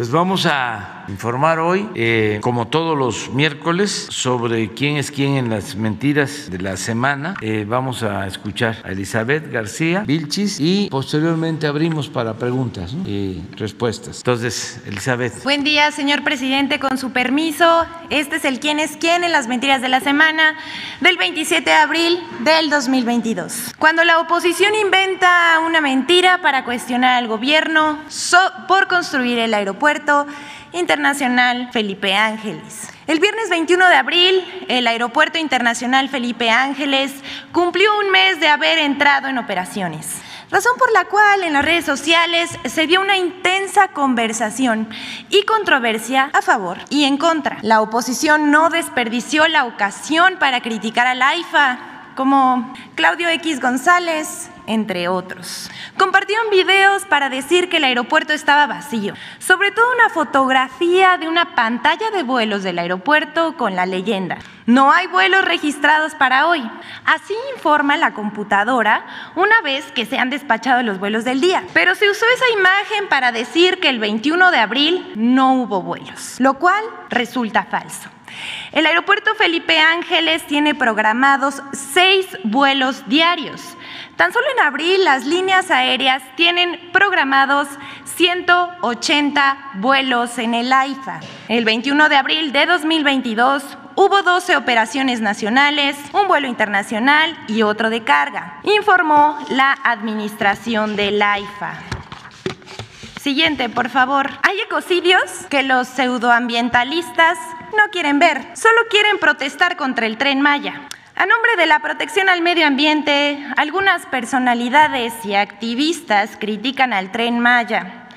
Pues vamos a informar hoy, eh, como todos los miércoles, sobre quién es quién en las mentiras de la semana. Eh, vamos a escuchar a Elizabeth García Vilchis y posteriormente abrimos para preguntas y respuestas. Entonces, Elizabeth. Buen día, señor presidente, con su permiso. Este es el quién es quién en las mentiras de la semana del 27 de abril del 2022. Cuando la oposición inventa una mentira para cuestionar al gobierno por construir el aeropuerto internacional Felipe Ángeles. El viernes 21 de abril, el Aeropuerto Internacional Felipe Ángeles cumplió un mes de haber entrado en operaciones razón por la cual en las redes sociales se dio una intensa conversación y controversia a favor y en contra. La oposición no desperdició la ocasión para criticar al AIFA, como Claudio X González, entre otros. Compartieron videos para decir que el aeropuerto estaba vacío, sobre todo una fotografía de una pantalla de vuelos del aeropuerto con la leyenda. No hay vuelos registrados para hoy. Así informa la computadora una vez que se han despachado los vuelos del día. Pero se usó esa imagen para decir que el 21 de abril no hubo vuelos, lo cual resulta falso. El aeropuerto Felipe Ángeles tiene programados seis vuelos diarios. Tan solo en abril las líneas aéreas tienen programados 180 vuelos en el AIFA. El 21 de abril de 2022 hubo 12 operaciones nacionales, un vuelo internacional y otro de carga, informó la administración del AIFA. Siguiente, por favor. Hay ecocidios que los pseudoambientalistas no quieren ver, solo quieren protestar contra el tren Maya. A nombre de la protección al medio ambiente, algunas personalidades y activistas critican al tren Maya.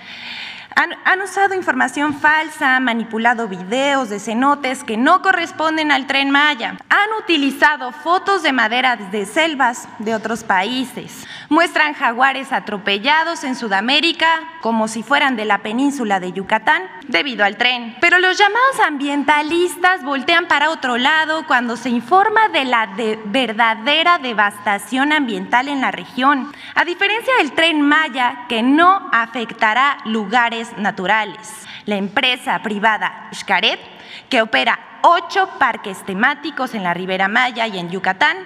Han, usado información falsa, manipulado videos de cenotes que no corresponden al tren Maya. Han utilizado fotos de madera de selvas de otros países. Muestran jaguares atropellados en Sudamérica como si fueran de la península de Yucatán debido al tren. Pero los llamados ambientalistas voltean para otro lado cuando se informa de la verdadera devastación ambiental en la región. A diferencia del tren Maya, que no afectará lugares naturales. La empresa privada Xcaret, que opera ocho parques temáticos en la Ribera Maya y en Yucatán,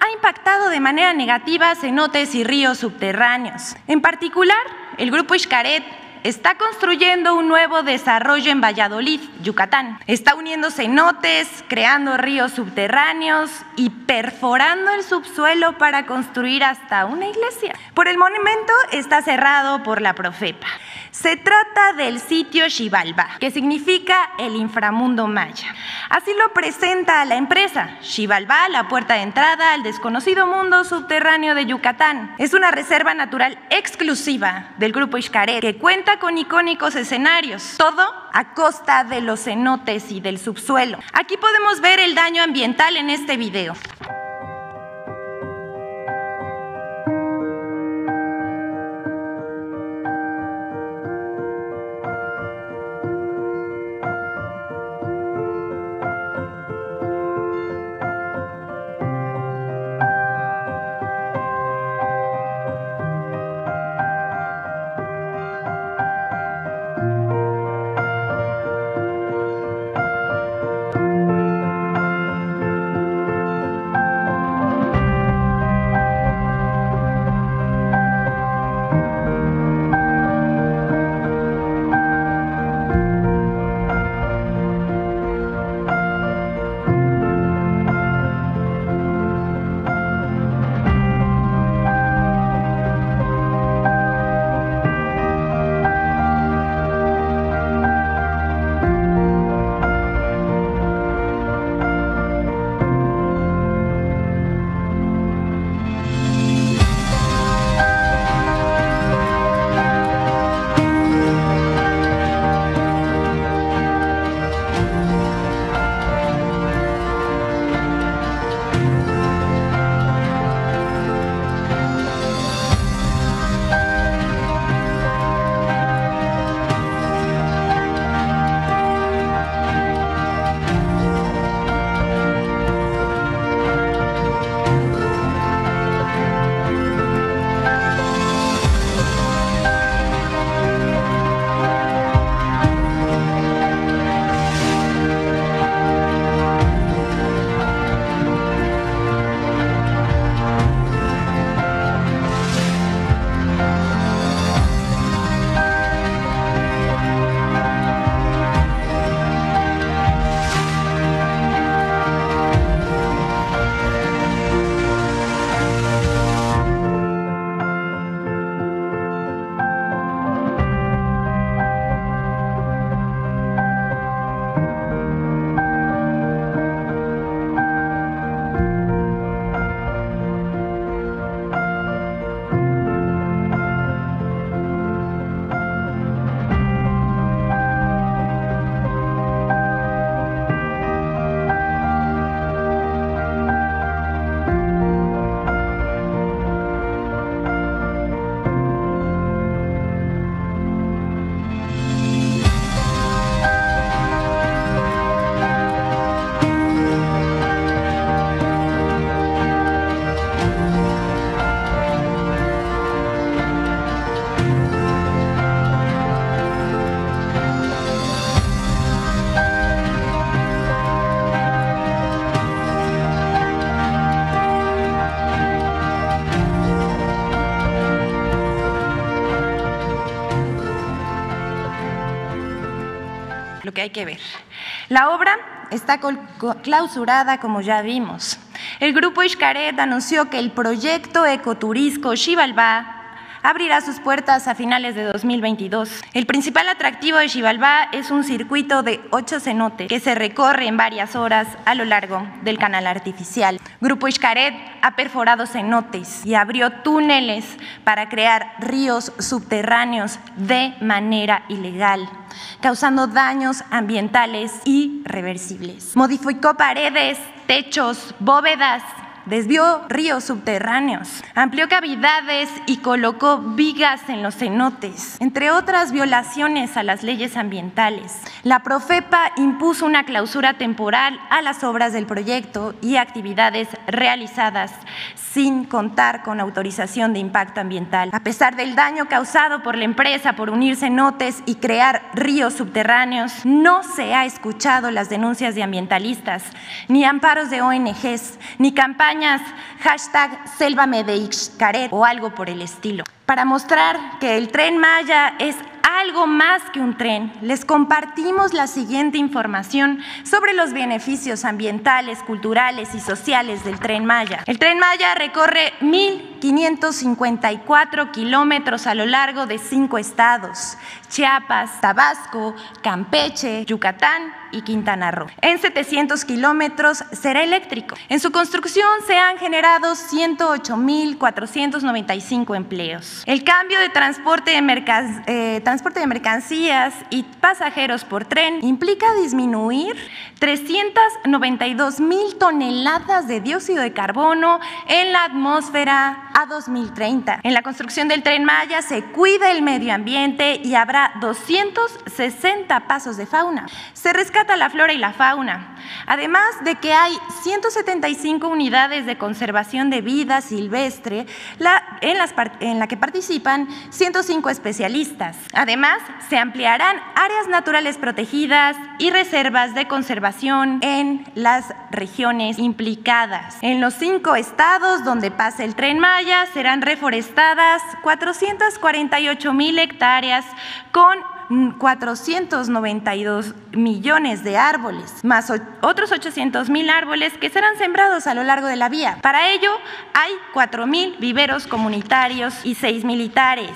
ha impactado de manera negativa cenotes y ríos subterráneos. En particular, el grupo Xcaret está construyendo un nuevo desarrollo en Valladolid, Yucatán. Está uniendo cenotes, creando ríos subterráneos y perforando el subsuelo para construir hasta una iglesia. Por el monumento está cerrado por la Profepa. Se trata del sitio Xibalba, que significa el inframundo maya. Así lo presenta la empresa. Xibalba, la puerta de entrada al desconocido mundo subterráneo de Yucatán. Es una reserva natural exclusiva del grupo Xcaret que cuenta con icónicos escenarios, todo a costa de los cenotes y del subsuelo. Aquí podemos ver el daño ambiental en este video. Que hay que ver. La obra está clausurada, como ya vimos. El grupo Xcaret anunció que el proyecto ecoturismo Xibalbá abrirá sus puertas a finales de 2022. El principal atractivo de Xibalbá es un circuito de ocho cenotes que se recorre en varias horas a lo largo del canal artificial. Grupo Xcaret ha perforado cenotes y abrió túneles para crear ríos subterráneos de manera ilegal causando daños ambientales irreversibles. Modificó paredes, techos, bóvedas desvió ríos subterráneos, amplió cavidades y colocó vigas en los cenotes, entre otras violaciones a las leyes ambientales. La Profepa impuso una clausura temporal a las obras del proyecto y actividades realizadas sin contar con autorización de impacto ambiental. A pesar del daño causado por la empresa por unir cenotes y crear ríos subterráneos, no se ha escuchado las denuncias de ambientalistas, ni amparos de ONGs, ni campañas hashtag Selva Caret o algo por el estilo. Para mostrar que el tren Maya es algo más que un tren, les compartimos la siguiente información sobre los beneficios ambientales, culturales y sociales del tren Maya. El tren Maya recorre 1.554 kilómetros a lo largo de cinco estados, Chiapas, Tabasco, Campeche, Yucatán y Quintana Roo. En 700 kilómetros será eléctrico. En su construcción se han generado 108.495 empleos. El cambio de transporte de, eh, transporte de mercancías y pasajeros por tren implica disminuir 392 mil toneladas de dióxido de carbono en la atmósfera a 2030. En la construcción del tren Maya se cuida el medio ambiente y habrá 260 pasos de fauna. Se rescata la flora y la fauna. Además de que hay 175 unidades de conservación de vida silvestre en, en la que participan 105 especialistas. Además, se ampliarán áreas naturales protegidas y reservas de conservación en las regiones implicadas. En los cinco estados donde pasa el tren Maya serán reforestadas 448 mil hectáreas con 492 millones de árboles, más otros 800 mil árboles que serán sembrados a lo largo de la vía. Para ello, hay 4 mil viveros comunitarios y 6 militares.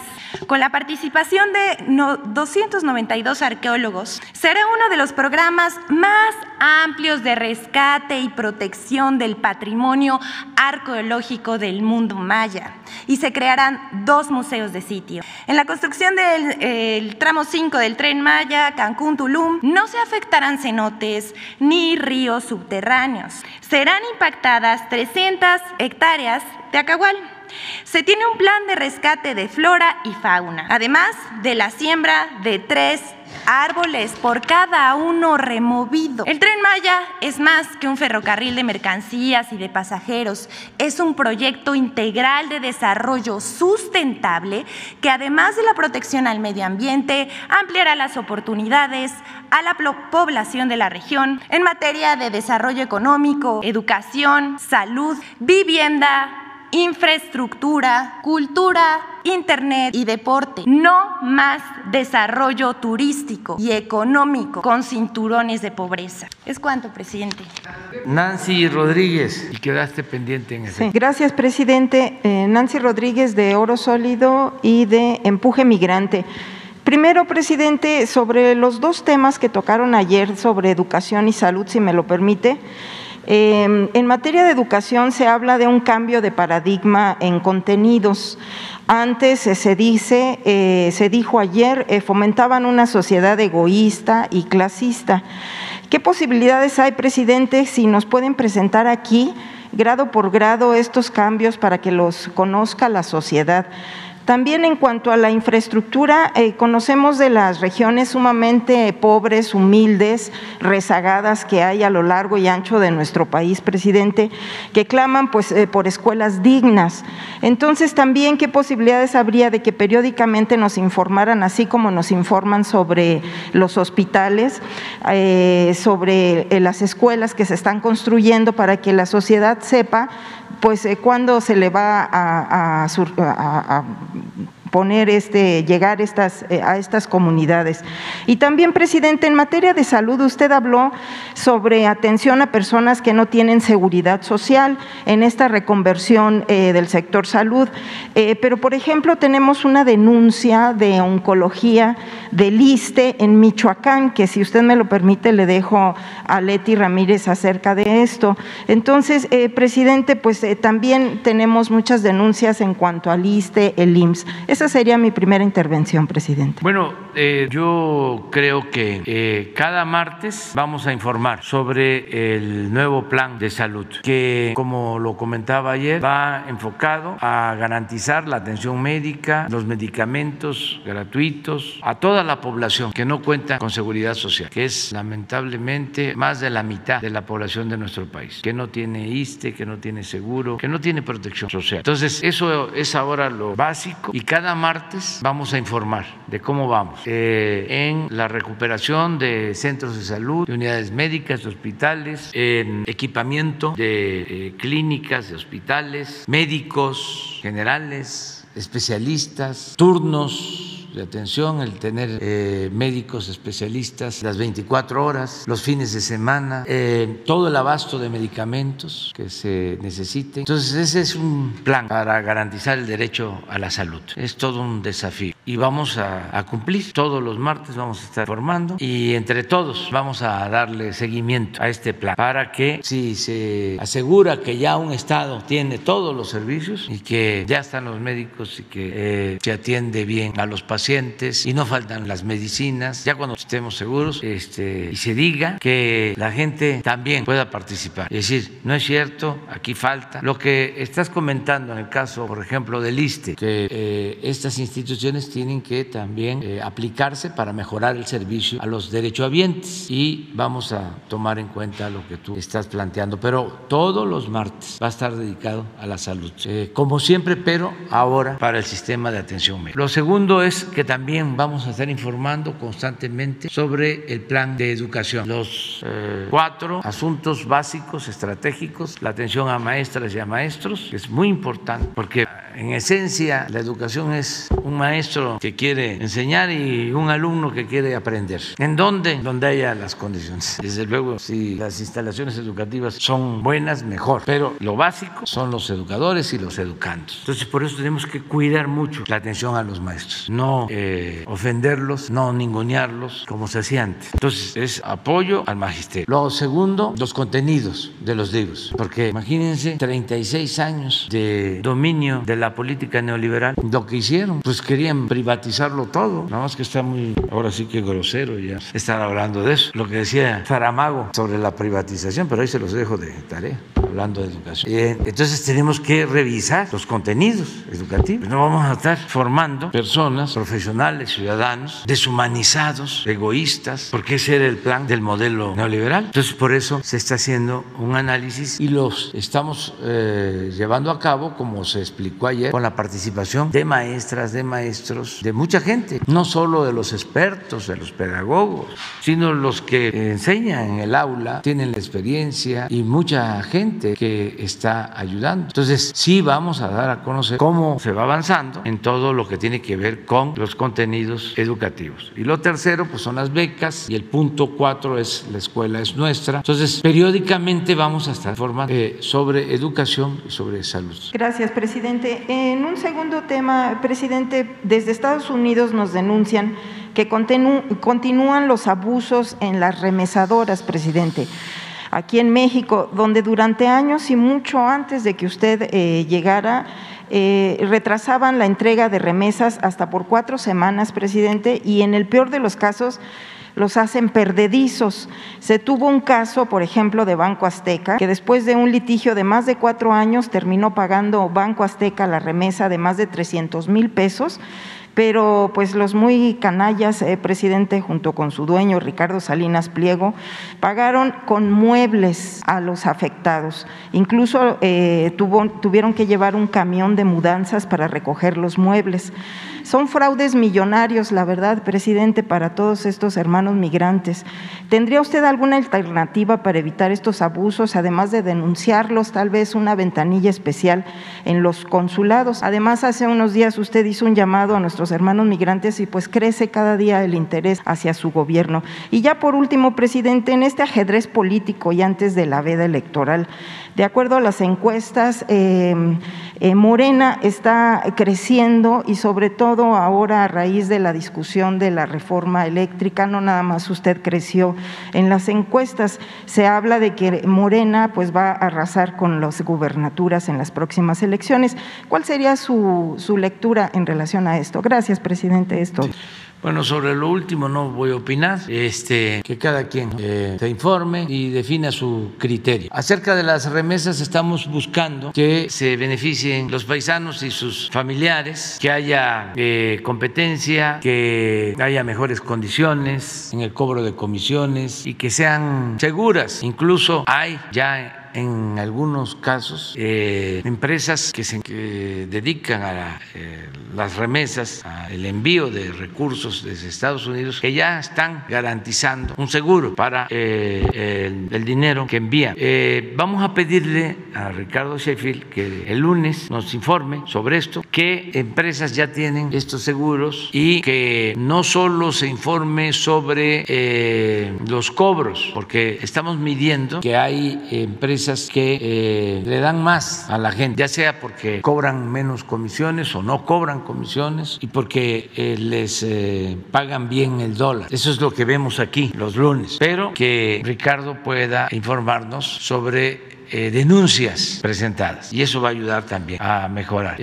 Con la participación de 292 arqueólogos, será uno de los programas más amplios de rescate y protección del patrimonio arqueológico del mundo maya y se crearán dos museos de sitio. En la construcción del tramo 5 del tren Maya, Cancún-Tulum, no se afectarán cenotes ni ríos subterráneos. Serán impactadas 300 hectáreas de acagual. Se tiene un plan de rescate de flora y fauna, además de la siembra de tres árboles por cada uno removido. El tren Maya es más que un ferrocarril de mercancías y de pasajeros, es un proyecto integral de desarrollo sustentable que además de la protección al medio ambiente, ampliará las oportunidades a la población de la región en materia de desarrollo económico, educación, salud, vivienda, infraestructura, cultura, internet y deporte. No más desarrollo turístico y económico con cinturones de pobreza. Es cuanto, presidente. Nancy Rodríguez, y quedaste pendiente en ese. gracias, presidente. Eh, Nancy Rodríguez de Oro Sólido y de Empuje Migrante. Primero, presidente, sobre los dos temas que tocaron ayer sobre educación y salud, si me lo permite. Em, en materia de educación se habla de un cambio de paradigma en contenidos. Antes eh, se dice, eh, se dijo ayer, eh, fomentaban una sociedad egoísta y clasista. ¿Qué posibilidades hay, presidente, si nos pueden presentar aquí, grado por grado, estos cambios para que los conozca la sociedad? También en cuanto a la infraestructura, eh, conocemos de las regiones sumamente pobres, humildes, rezagadas que hay a lo largo y ancho de nuestro país, presidente, que claman pues, eh, por escuelas dignas. Entonces, también, ¿qué posibilidades habría de que periódicamente nos informaran, así como nos informan sobre los hospitales, eh, sobre las escuelas que se están construyendo para que la sociedad sepa pues eh, cuándo se le va a, poner este, llegar estas, eh, a estas comunidades. Y también, presidente, en materia de salud, usted habló sobre atención a personas que no tienen seguridad social en esta reconversión eh, del sector salud. Eh, pero, por ejemplo, tenemos una denuncia de oncología del ISTE en Michoacán, que si usted me lo permite, le dejo a Leti Ramírez acerca de esto. Entonces, presidente, pues también tenemos muchas denuncias en cuanto al ISTE, el IMSS. Esa sería mi primera intervención, presidente. Bueno, eh, yo creo que eh, cada martes vamos a informar sobre el nuevo plan de salud, que como lo comentaba ayer, va enfocado a garantizar la atención médica, los medicamentos gratuitos a toda la población que no cuenta con seguridad social, que es lamentablemente más de la mitad de la población de nuestro país, que no tiene ISTE, que no tiene seguro, que no tiene protección social. Entonces, eso es ahora lo básico y cada martes vamos a informar de cómo vamos eh, en la recuperación de centros de salud, de unidades médicas, de hospitales, en equipamiento de eh, clínicas, de hospitales, médicos generales, especialistas, turnos de atención, el tener eh, médicos especialistas las 24 horas, los fines de semana, eh, todo el abasto de medicamentos que se necesite. Entonces ese es un plan para garantizar el derecho a la salud. Es todo un desafío y vamos a, a cumplir. Todos los martes vamos a estar formando y entre todos vamos a darle seguimiento a este plan para que si se asegura que ya un Estado tiene todos los servicios y que ya están los médicos y que eh, se atiende bien a los pacientes, y no faltan las medicinas, ya cuando estemos seguros este, y se diga que la gente también pueda participar. Es decir, no es cierto, aquí falta. Lo que estás comentando en el caso, por ejemplo, del ISTE, que eh, estas instituciones tienen que también eh, aplicarse para mejorar el servicio a los derechohabientes y vamos a tomar en cuenta lo que tú estás planteando. Pero todos los martes va a estar dedicado a la salud, eh, como siempre, pero ahora para el sistema de atención médica. Lo segundo es que también vamos a estar informando constantemente sobre el plan de educación. Los eh, cuatro asuntos básicos, estratégicos, la atención a maestras y a maestros, es muy importante porque en esencia la educación es un maestro que quiere enseñar y un alumno que quiere aprender. ¿En dónde? Donde haya las condiciones. Desde luego, si las instalaciones educativas son buenas, mejor. Pero lo básico son los educadores y los educandos. Entonces, por eso tenemos que cuidar mucho la atención a los maestros. No eh, ofenderlos, no ningunearlos como se hacía antes. Entonces, es apoyo al magisterio. Lo segundo, los contenidos de los libros, porque imagínense 36 años de dominio de la política neoliberal. Lo que hicieron, pues querían privatizarlo todo, nada más que está muy, ahora sí que grosero ya estar hablando de eso. Lo que decía Faramago sobre la privatización, pero ahí se los dejo de tarea hablando de educación. Eh, entonces tenemos que revisar los contenidos educativos. No vamos a estar formando personas, profesionales, ciudadanos, deshumanizados, egoístas, porque ese era el plan del modelo neoliberal. Entonces por eso se está haciendo un análisis y los estamos eh, llevando a cabo, como se explicó ayer, con la participación de maestras, de maestros, de mucha gente, no solo de los expertos, de los pedagogos, sino los que enseñan en el aula, tienen la experiencia y mucha gente que está ayudando. Entonces, sí vamos a dar a conocer cómo se va avanzando en todo lo que tiene que ver con los contenidos educativos. Y lo tercero, pues son las becas y el punto cuatro es la escuela es nuestra. Entonces, periódicamente vamos a estar formando eh, sobre educación y sobre salud. Gracias, presidente. En un segundo tema, presidente, desde Estados Unidos nos denuncian que continúan los abusos en las remesadoras, presidente. Aquí en México, donde durante años y mucho antes de que usted eh, llegara, eh, retrasaban la entrega de remesas hasta por cuatro semanas, presidente, y en el peor de los casos los hacen perdedizos. Se tuvo un caso, por ejemplo, de Banco Azteca, que después de un litigio de más de cuatro años terminó pagando Banco Azteca la remesa de más de 300 mil pesos pero pues los muy canallas, eh, presidente, junto con su dueño Ricardo Salinas Pliego, pagaron con muebles a los afectados. Incluso eh, tuvieron que llevar un camión de mudanzas para recoger los muebles. Son fraudes millonarios, la verdad, presidente, para todos estos hermanos migrantes. ¿Tendría usted alguna alternativa para evitar estos abusos, además de denunciarlos, tal vez una ventanilla especial en los consulados? Además, hace unos días usted hizo un llamado a nuestros hermanos migrantes y pues crece cada día el interés hacia su gobierno. Y ya por último, presidente, en este ajedrez político y antes de la veda electoral, de acuerdo a las encuestas, eh, eh, Morena está creciendo y sobre todo ahora a raíz de la discusión de la reforma eléctrica, no nada más usted creció en las encuestas, se habla de que Morena pues va a arrasar con las gubernaturas en las próximas elecciones. ¿Cuál sería su, su lectura en relación a esto? Gracias, presidente. Esto. Bueno, sobre lo último no voy a opinar, este, que cada quien eh, se informe y defina su criterio. Acerca de las remesas estamos buscando que se beneficien los paisanos y sus familiares, que haya eh, competencia, que haya mejores condiciones en el cobro de comisiones y que sean seguras. Incluso hay ya en algunos casos eh, empresas que se dedican a eh, las remesas, al envío de recursos desde Estados Unidos, que ya están garantizando un seguro para eh, el, dinero que envían. vamos a pedirle a Ricardo Sheffield que el lunes nos informe sobre esto, qué empresas ya tienen estos seguros y que no solo se informe sobre los cobros, porque estamos midiendo que hay empresas que eh, le dan más a la gente, ya sea porque cobran menos comisiones o no cobran comisiones y porque eh, les eh, pagan bien el dólar. Eso es lo que vemos aquí los lunes. Pero que Ricardo pueda informarnos sobre denuncias presentadas y eso va a ayudar también a mejorar.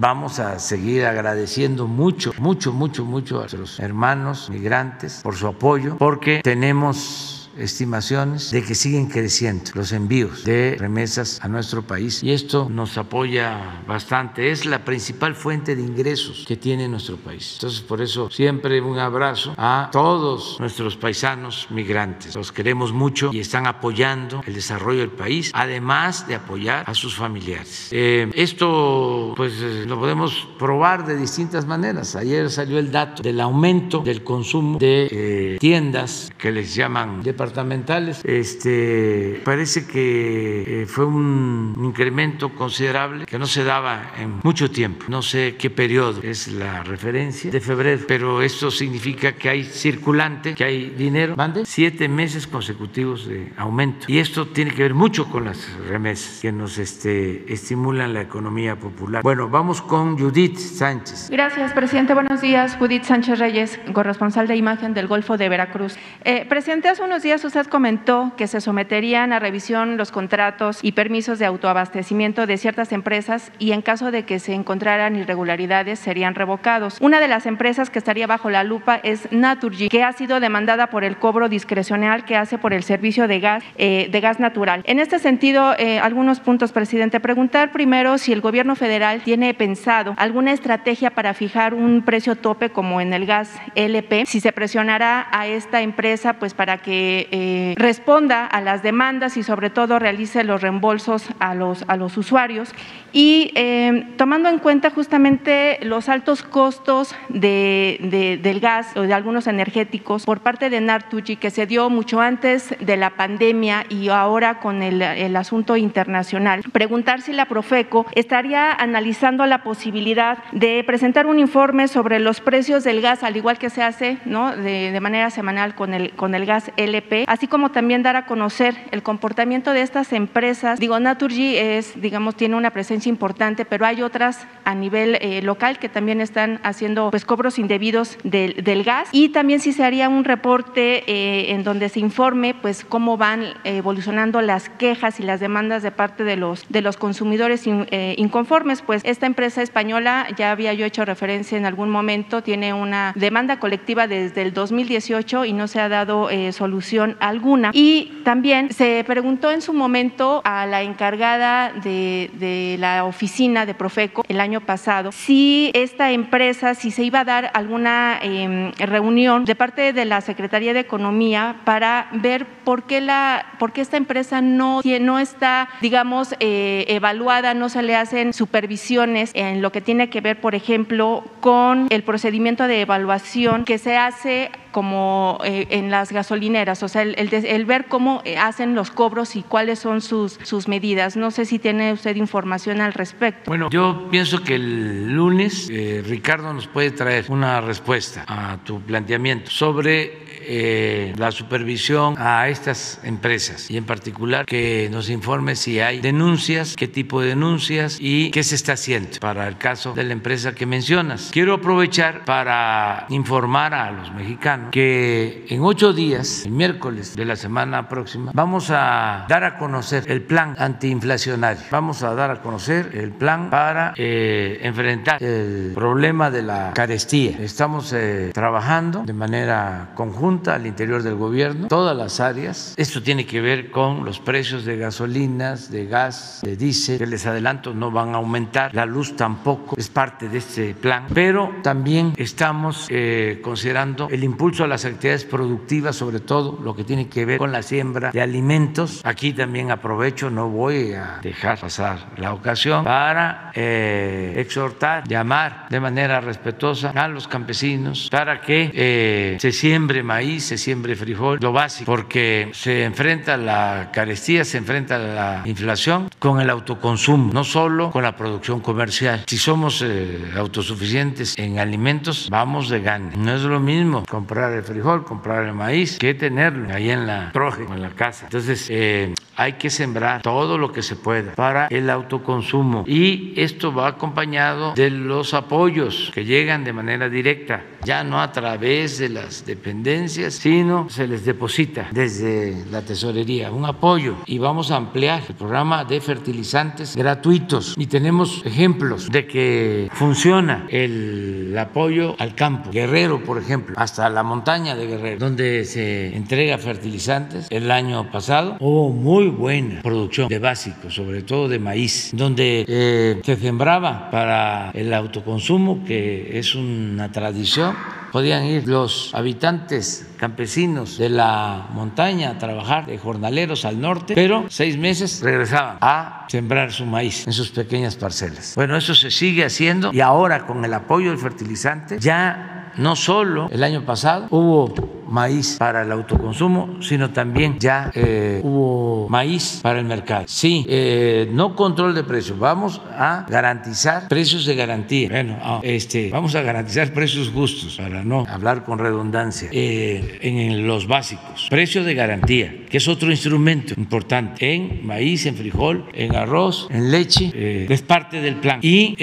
vamos a seguir agradeciendo mucho, mucho, mucho, mucho a nuestros hermanos migrantes por su apoyo porque tenemos estimaciones de que siguen creciendo los envíos de remesas a nuestro país y esto nos apoya bastante. Es la principal fuente de ingresos que tiene nuestro país. Entonces, por eso siempre un abrazo a todos nuestros paisanos migrantes. Los queremos mucho y están apoyando el desarrollo del país, además de apoyar a sus familiares. Eh, esto, pues, eh, lo podemos probar de distintas maneras. Ayer salió el dato del aumento del consumo de eh, tiendas que les llaman departamentos departamentales. Este, parece que eh, fue un incremento considerable que no se daba en mucho tiempo. No sé qué periodo es la referencia de febrero, pero esto significa que hay circulante, que hay dinero. Mande siete meses consecutivos de aumento. Y esto tiene que ver mucho con las remesas que nos este, estimulan la economía popular. Bueno, vamos con Judith Sánchez. Gracias, presidente. Buenos días. Judith Sánchez Reyes, corresponsal de imagen del Golfo de Veracruz. Eh, presidente, hace unos días usted comentó que se someterían a revisión los contratos y permisos de autoabastecimiento de ciertas empresas y en caso de que se encontraran irregularidades serían revocados. Una de las empresas que estaría bajo la lupa es Naturgy, que ha sido demandada por el cobro discrecional que hace por el servicio de gas, eh, de gas natural. En este sentido, eh, algunos puntos, presidente. Preguntar primero si el gobierno federal tiene pensado alguna estrategia para fijar un precio tope como en el gas LP, si se presionará a esta empresa pues para que eh, responda a las demandas y sobre todo realice los reembolsos a los, a los usuarios y eh, tomando en cuenta justamente los altos costos de, del gas o de algunos energéticos por parte de Nartuchi que se dio mucho antes de la pandemia y ahora con el, el asunto internacional, preguntar si la Profeco estaría analizando la posibilidad de presentar un informe sobre los precios del gas, al igual que se hace ¿no? de, de manera semanal con el, con el gas LP así como también dar a conocer el comportamiento de estas empresas. Digo, Naturgy es, digamos, tiene una presencia importante, pero hay otras a nivel eh, local que también están haciendo pues cobros indebidos del, gas y también si se haría un reporte eh, en donde se informe pues cómo van evolucionando las quejas y las demandas de parte de los de los consumidores eh, inconformes, pues esta empresa española ya había yo hecho referencia en algún momento tiene una demanda colectiva desde el 2018 y no se ha dado solución alguna. Y también se preguntó en su momento a la encargada de, de la oficina de Profeco el año pasado si esta empresa, si se iba a dar alguna eh, reunión de parte de la Secretaría de Economía para ver por qué, la, por qué esta empresa no, no está, digamos, eh, evaluada, no se le hacen supervisiones en lo que tiene que ver, por ejemplo, con el procedimiento de evaluación que se hace como eh, en las gasolineras, o sea, el, el, el, ver cómo eh, hacen los cobros y cuáles son sus, sus medidas. No sé si tiene usted información al respecto. Bueno, yo pienso que el lunes eh, Ricardo nos puede traer una respuesta a tu planteamiento sobre eh, la supervisión a estas empresas y en particular que nos informe si hay denuncias, qué tipo de denuncias y qué se está haciendo para el caso de la empresa que mencionas. Quiero aprovechar para informar a los mexicanos que en ocho días, el miércoles de la semana próxima, vamos a dar a conocer el plan antiinflacionario. Vamos a dar a conocer el plan para eh, enfrentar el problema de la carestía. Estamos eh, trabajando de manera conjunta al interior del gobierno, todas las áreas. Esto tiene que ver con los precios de gasolinas, de gas, de diésel, que les adelanto no van a aumentar, la luz tampoco es parte de este plan, pero también estamos eh, considerando el impulso a las actividades productivas, sobre todo lo que tiene que ver con la siembra de alimentos. Aquí también aprovecho, no voy a dejar pasar la ocasión para eh, exhortar, llamar de manera respetuosa a los campesinos para que eh, se siembre maíz se siembre frijol, lo básico, porque se enfrenta la carestía, se enfrenta la inflación con el autoconsumo, no solo con la producción comercial. Si somos eh, autosuficientes en alimentos, vamos de gane. No es lo mismo comprar el frijol, comprar el maíz, que tenerlo ahí en la troje o en la casa. Entonces, eh, hay que sembrar todo lo que se pueda para el autoconsumo y esto va acompañado de los apoyos que llegan de manera directa, ya no a través de las dependencias, sino se les deposita desde la tesorería un apoyo y vamos a ampliar el programa de fertilizantes gratuitos y tenemos ejemplos de que funciona el apoyo al campo. Guerrero, por ejemplo, hasta la montaña de Guerrero, donde se entrega fertilizantes el año pasado, hubo muy buena producción de básicos, sobre todo de maíz, donde eh, se sembraba para el autoconsumo, que es una tradición. Podían ir los habitantes campesinos de la montaña a trabajar de jornaleros al norte, pero seis meses regresaban a sembrar su maíz en sus pequeñas parcelas. Bueno, eso se sigue haciendo y ahora con el apoyo del fertilizante ya no solo el año pasado hubo maíz para el autoconsumo, sino también ya eh, hubo maíz para el mercado. Sí, eh, no control de precios, vamos a garantizar precios de garantía. Bueno, ah, este, vamos a garantizar precios justos, para no hablar con redundancia, eh, en los básicos. Precio de garantía, que es otro instrumento importante en maíz, en frijol, en arroz, en leche, es parte del plan. Y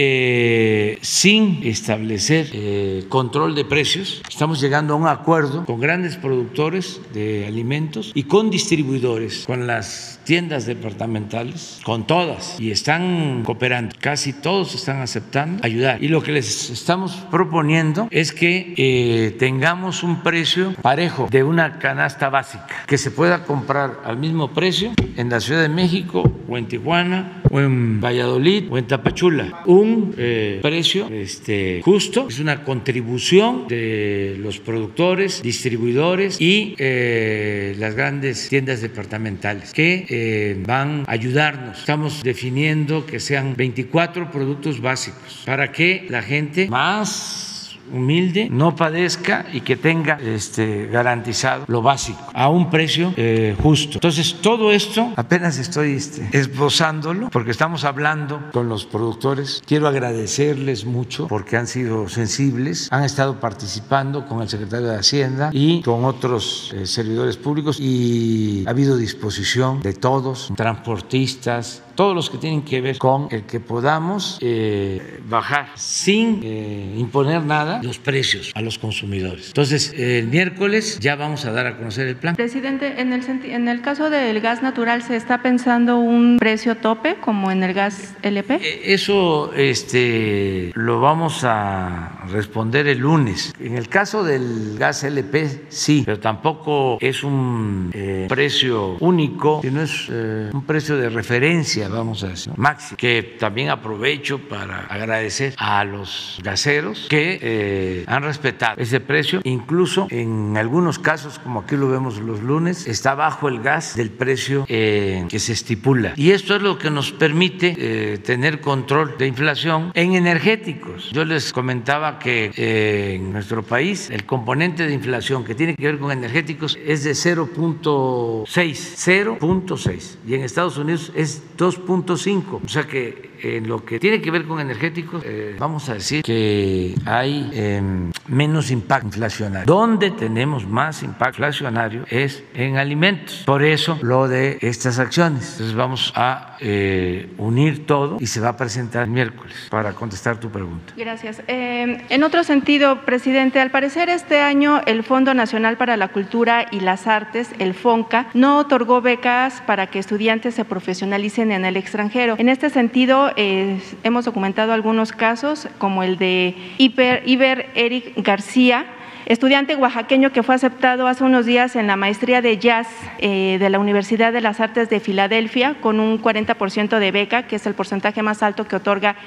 sin establecer control de precios, estamos llegando a un acuerdo con grandes productores de alimentos y con distribuidores, con las tiendas departamentales, con todas, y están cooperando. Casi todos están aceptando ayudar. Y lo que les estamos proponiendo es que eh, tengamos un precio parejo de una canasta básica, que se pueda comprar al mismo precio en la Ciudad de México o en Tijuana o en Valladolid o en Tapachula. Un eh, precio este, justo, es una contribución de los productores, distribuidores y eh, las grandes tiendas departamentales que van a ayudarnos. Estamos definiendo que sean 24 productos básicos para que la gente más humilde, no padezca y que tenga este, garantizado lo básico a un precio eh, justo. Entonces, todo esto apenas estoy este, esbozándolo porque estamos hablando con los productores. Quiero agradecerles mucho porque han sido sensibles, han estado participando con el secretario de Hacienda y con otros eh, servidores públicos y ha habido disposición de todos, transportistas, todos los que tienen que ver con el que podamos eh, bajar sin eh, imponer nada los precios a los consumidores. Entonces, el miércoles ya vamos a dar a conocer el plan. Presidente, en el, en el caso del gas natural, ¿se está pensando un precio tope como en el gas LP? Eh, eso este, lo vamos a responder el lunes. En el caso del gas LP, sí, pero tampoco es un precio único, sino es un precio de referencia, vamos a decir, máximo, que también aprovecho para agradecer a los gaseros que eh, han respetado ese precio, incluso en algunos casos, como aquí lo vemos los lunes, está bajo el gas del precio eh, que se estipula. Y esto es lo que nos permite eh, tener control de inflación en energéticos. Yo les comentaba que en nuestro país el componente de inflación que tiene que ver con energéticos es de 0.6, 0.6, y en Estados Unidos es 2.5. O sea que en lo que tiene que ver con energéticos, eh, vamos a decir que hay em, menos impacto inflacionario. Donde tenemos más impacto inflacionario es en alimentos. Por eso lo de estas acciones. Entonces vamos a eh, unir todo y se va a presentar el miércoles para contestar tu pregunta. Gracias. Em, en otro sentido, presidente, al parecer este año el Fondo Nacional para la Cultura y las Artes, el FONCA, no otorgó becas para que estudiantes se profesionalicen en el extranjero. En este sentido, eh, hemos documentado algunos casos, como el de Iber, Iber Eric García, estudiante oaxaqueño que fue aceptado hace unos días en la maestría de jazz eh, de la Universidad de las Artes de Filadelfia con un 40% de beca, que es el porcentaje más alto que otorga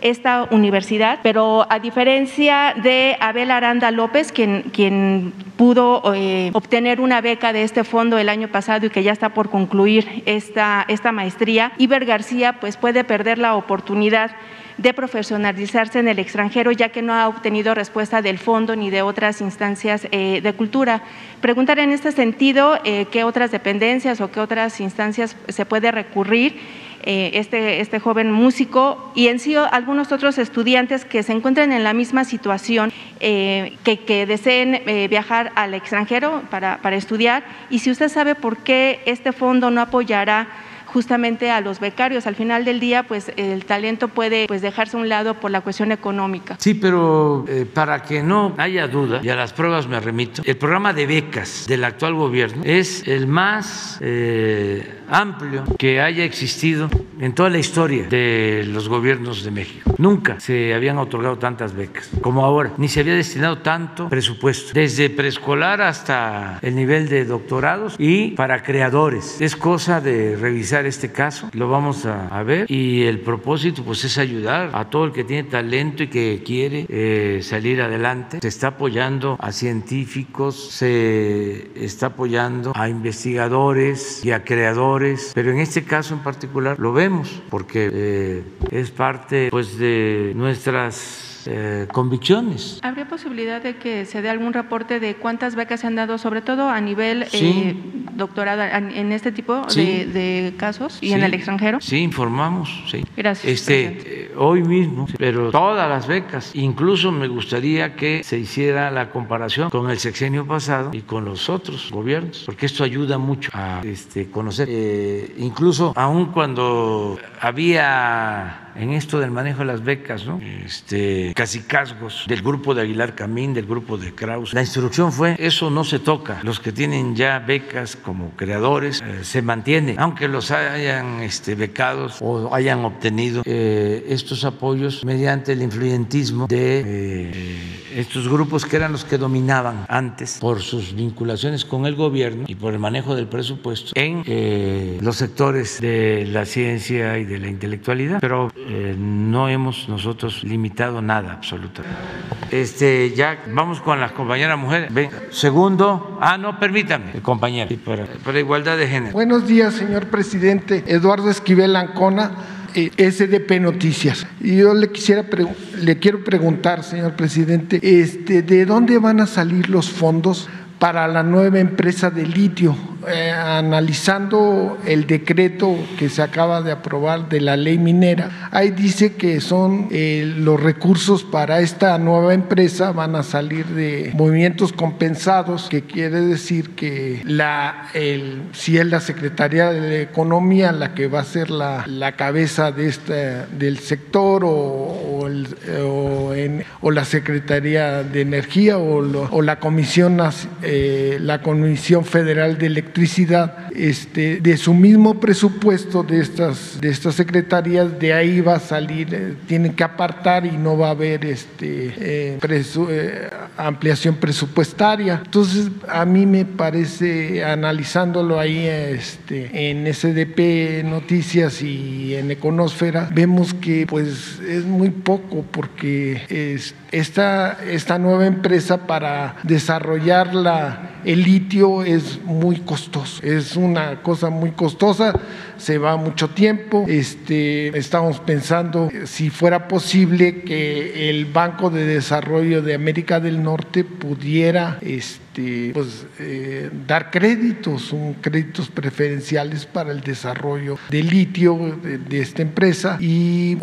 esta universidad, pero a diferencia de Abel Aranda López, quien, pudo eh, obtener una beca de este fondo el año pasado y que ya está por concluir esta, esta maestría, Iber García pues puede perder la oportunidad de profesionalizarse en el extranjero, ya que no ha obtenido respuesta del fondo ni de otras instancias eh, de cultura. Preguntar en este sentido eh, qué otras dependencias o qué otras instancias se puede recurrir eh, este, este joven músico y en sí algunos otros estudiantes que se encuentran en la misma situación, eh, que, que, deseen eh, viajar al extranjero para, para estudiar y si usted sabe por qué este fondo no apoyará justamente a los becarios. Al final del día, pues el talento puede pues, dejarse a un lado por la cuestión económica. Sí, pero para que no haya duda, y a las pruebas me remito, el programa de becas del actual gobierno es el más amplio que haya existido en toda la historia de los gobiernos de México. Nunca se habían otorgado tantas becas como ahora, ni se había destinado tanto presupuesto, desde preescolar hasta el nivel de doctorados y para creadores. Es cosa de revisar este caso, lo vamos a, ver y el propósito pues es ayudar a todo el que tiene talento y que quiere eh, salir adelante. Se está apoyando a científicos, se está apoyando a investigadores y a creadores, pero en este caso en particular lo vemos porque eh, es parte pues de nuestras eh, convicciones. ¿Habría posibilidad de que se dé algún reporte de cuántas becas se han dado, sobre todo a nivel eh, doctorado, en este tipo de, casos y en el extranjero? Sí, informamos, sí. Gracias. Este, eh, hoy mismo, pero todas las becas, incluso me gustaría que se hiciera la comparación con el sexenio pasado y con los otros gobiernos, porque esto ayuda mucho a este, conocer, incluso aun cuando había en esto del manejo de las becas, ¿no? Este, casicazgos del grupo de Aguilar Camín, del grupo de Kraus. La instrucción fue, eso no se toca. Los que tienen ya becas como creadores eh, se mantiene, aunque los hayan este, becados o hayan obtenido eh, estos apoyos mediante el influyentismo de eh, estos grupos que eran los que dominaban antes por sus vinculaciones con el gobierno y por el manejo del presupuesto en los sectores de la ciencia y de la intelectualidad. Pero eh, no hemos nosotros limitado nada absolutamente. Este, ya vamos con las compañeras mujeres. Segundo, ah, no, permítame, compañera, para, igualdad de género. Buenos días, señor presidente. Eduardo Esquivel Ancona. Eh, SDP Noticias. Yo le quisiera le quiero preguntar, señor presidente, este, ¿de dónde van a salir los fondos para la nueva empresa de litio eh, analizando el decreto que se acaba de aprobar de la ley minera, ahí dice que son eh, los recursos para esta nueva empresa van a salir de movimientos compensados, que quiere decir que el, si es la Secretaría de Economía la que va a ser la, cabeza de esta, del sector o, la Secretaría de Energía o la Comisión eh, la Comisión Federal de Electricidad este, de su mismo presupuesto de estas de estas secretarías de ahí va a salir eh, tienen que apartar y no va a haber este eh, eh, ampliación presupuestaria. Entonces a mí me parece analizándolo ahí este, en SDP Noticias y en Econosfera vemos que pues es muy poco porque es, esta, esta nueva empresa para desarrollar la, el litio es muy costoso, es una cosa muy costosa, se va mucho tiempo. Este, estamos pensando si fuera posible que el Banco de Desarrollo de América del Norte pudiera este, pues, eh, dar créditos, un, créditos preferenciales para el desarrollo de litio de, esta empresa y,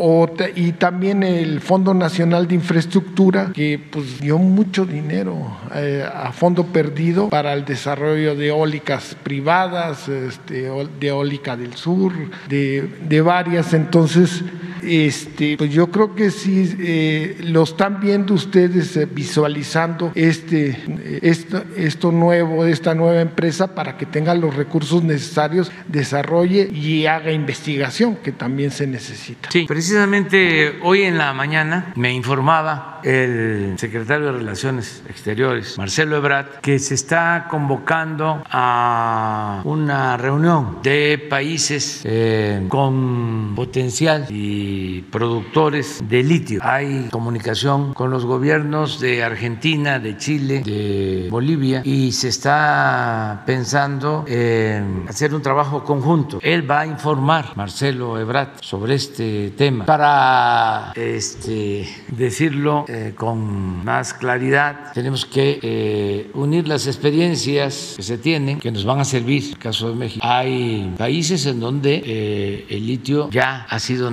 también el Fondo Nacional de Infraestructura que pues, dio mucho dinero eh, a fondo perdido para el desarrollo de eólicas privadas, este, de eólica del sur, de varias. Entonces, este, pues yo creo que sí eh, lo están viendo ustedes eh, visualizando este, esto, esto nuevo, esta nueva empresa para que tenga los recursos necesarios, desarrolle y haga investigación que también se necesita. Sí, precisamente hoy en la mañana me informaba el secretario de Relaciones Exteriores, Marcelo Ebrard, que se está convocando a una reunión de países eh, con potencial y productores de litio. Hay comunicación con los gobiernos de Argentina, de Chile, de Bolivia y se está pensando en hacer un trabajo conjunto. Él va a informar, Marcelo Ebrard, sobre este tema para este, decirlo eh, con más claridad. Tenemos que eh, unir las experiencias que se tienen, que nos van a servir, en el caso de México. Hay países en donde eh, el litio ya ha sido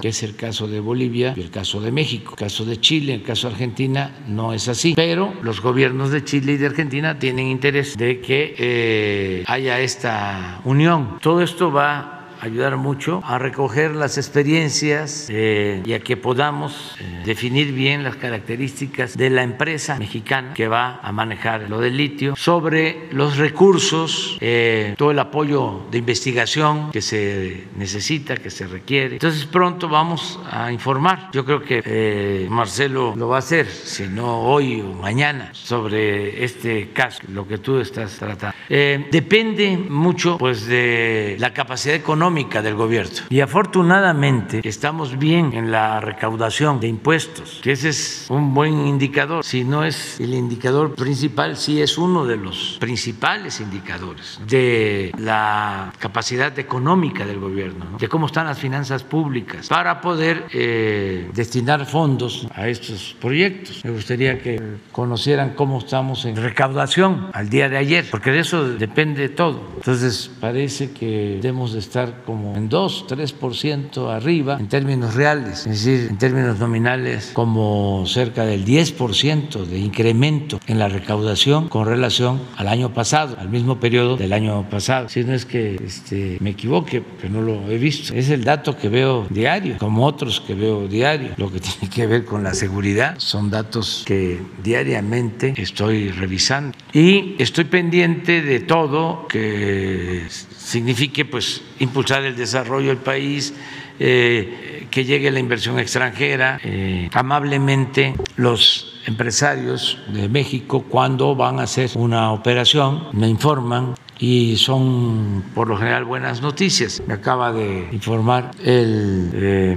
que es el caso de Bolivia y el caso de México. El caso de Chile, el caso de Argentina no es así. Pero los gobiernos de Chile y de Argentina tienen interés de que eh, haya esta unión. Todo esto va ayudar mucho a recoger las experiencias eh, y a que podamos eh, definir bien las características de la empresa mexicana que va a manejar lo del litio, sobre los recursos, eh, todo el apoyo de investigación que se necesita, que se requiere. Entonces pronto vamos a informar. Yo creo que Marcelo lo va a hacer, si no hoy o mañana, sobre este caso, lo que tú estás tratando. depende mucho pues de la capacidad económica del gobierno. Y afortunadamente estamos bien en la recaudación de impuestos, que ese es un buen indicador. Si no es el indicador principal, sí es uno de los principales indicadores de la capacidad económica del gobierno, ¿no? de cómo están las finanzas públicas, para poder eh, destinar fondos a estos proyectos. Me gustaría que conocieran cómo estamos en recaudación al día de ayer, porque de eso depende todo. Entonces, parece que debemos de estar como en 2, 3% arriba en términos reales, es decir, en términos nominales como cerca del 10% de incremento en la recaudación con relación al año pasado, al mismo periodo del año pasado. Si no es que este, me equivoque, que no lo he visto, es el dato que veo diario, como otros que veo diario, lo que tiene que ver con la seguridad, son datos que diariamente estoy revisando. Y estoy pendiente de todo que signifique pues impulsar el desarrollo del país, eh, que llegue la inversión extranjera. Eh, amablemente los empresarios de México cuando van a hacer una operación me informan y son por lo general buenas noticias. Me acaba de informar el eh,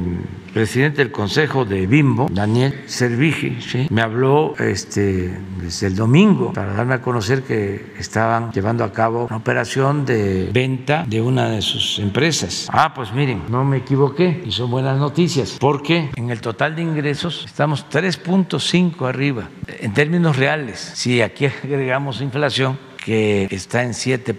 presidente del Consejo de Bimbo, Daniel Servigi, ¿sí? me habló este, desde el domingo para darme a conocer que estaban llevando a cabo una operación de venta de una de sus empresas. Ah, pues miren, no me equivoqué y son buenas noticias porque en el total de ingresos estamos 3.5 arriba en términos reales. Si aquí agregamos inflación, que está en 7.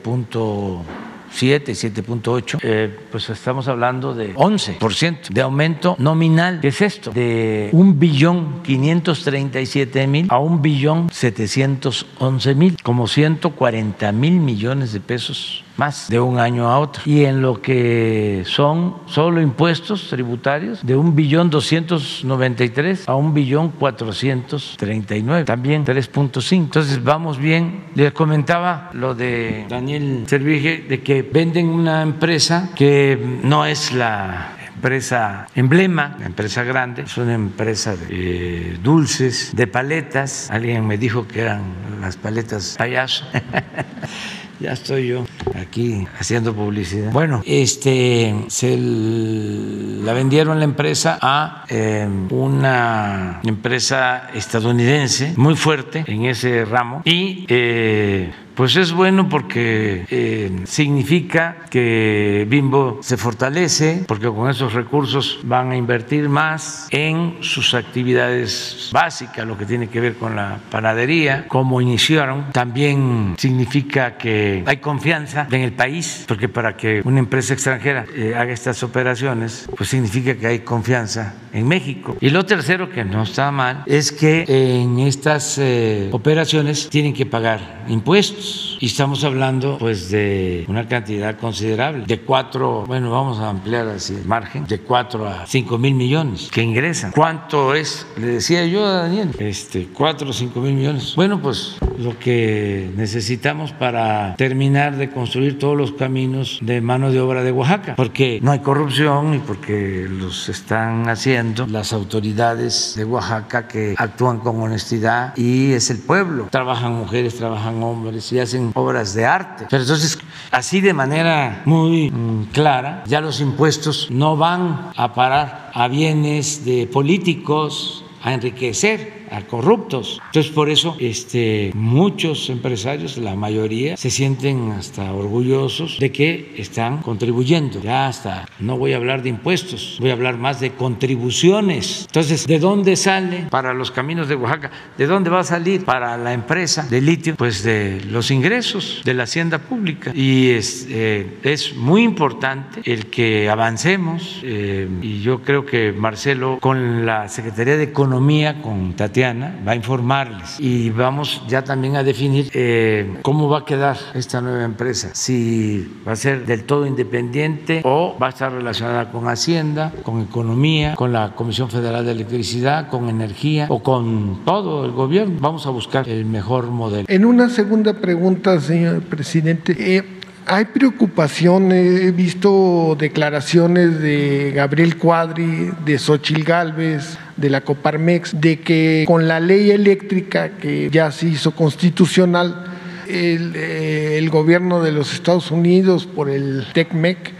7, 7.8, eh, pues estamos hablando de 11% de aumento nominal. ¿Qué es esto? De un billón 537 mil a un billón 711 mil, como 140 mil millones de pesos más de un año a otro. Y en lo que son solo impuestos tributarios, de un billón 293 a un billón 439, también 3.5. Entonces vamos bien. Les comentaba lo de Daniel Servige, de que venden una empresa que no es la empresa emblema, empresa grande, es una empresa de eh, dulces, de paletas. Alguien me dijo que eran las paletas payaso. Ya estoy yo aquí haciendo publicidad. Bueno, este se la vendieron la empresa a eh, una empresa estadounidense muy fuerte en ese ramo y eh, pues es bueno porque eh, significa que Bimbo se fortalece, porque con esos recursos van a invertir más en sus actividades básicas, lo que tiene que ver con la panadería, como iniciaron. También significa que hay confianza en el país, porque para que una empresa extranjera eh, haga estas operaciones, pues significa que hay confianza en México. Y lo tercero, que no está mal, es que en estas eh, operaciones tienen que pagar impuestos y estamos hablando pues de una cantidad considerable, de cuatro, bueno, vamos a ampliar así el margen, de cuatro a cinco mil millones que ingresan. ¿Cuánto es? Le decía yo a Daniel, este, cuatro o cinco mil millones. Bueno, pues lo que necesitamos para terminar de construir todos los caminos de mano de obra de Oaxaca, porque no hay corrupción y porque los están haciendo las autoridades de Oaxaca que actúan con honestidad y es el pueblo. Trabajan mujeres, trabajan hombres y hacen obras de arte. Pero entonces, así de manera muy mm, clara, ya los impuestos no van a parar a bienes de políticos, a enriquecer a corruptos. Entonces, por eso este, muchos empresarios, la mayoría, se sienten hasta orgullosos de que están contribuyendo. Ya hasta, no voy a hablar de impuestos, voy a hablar más de contribuciones. Entonces, ¿de dónde sale para los caminos de Oaxaca? ¿De dónde va a salir para la empresa de litio? Pues de los ingresos de la hacienda pública. Y es, eh, es muy importante el que avancemos. Eh, y yo creo que Marcelo, con la Secretaría de Economía, con Tatiana, va a informarles y vamos ya también a definir eh, cómo va a quedar esta nueva empresa, si va a ser del todo independiente o va a estar relacionada con Hacienda, con Economía, con la Comisión Federal de Electricidad, con Energía o con todo el gobierno. Vamos a buscar el mejor modelo. En una segunda pregunta, señor presidente, eh, hay preocupación, he visto declaraciones de Gabriel Cuadri, de Xochil Gálvez, de la Coparmex, de que con la ley eléctrica que ya se hizo constitucional, el, eh, gobierno de los Estados Unidos por el TECMEC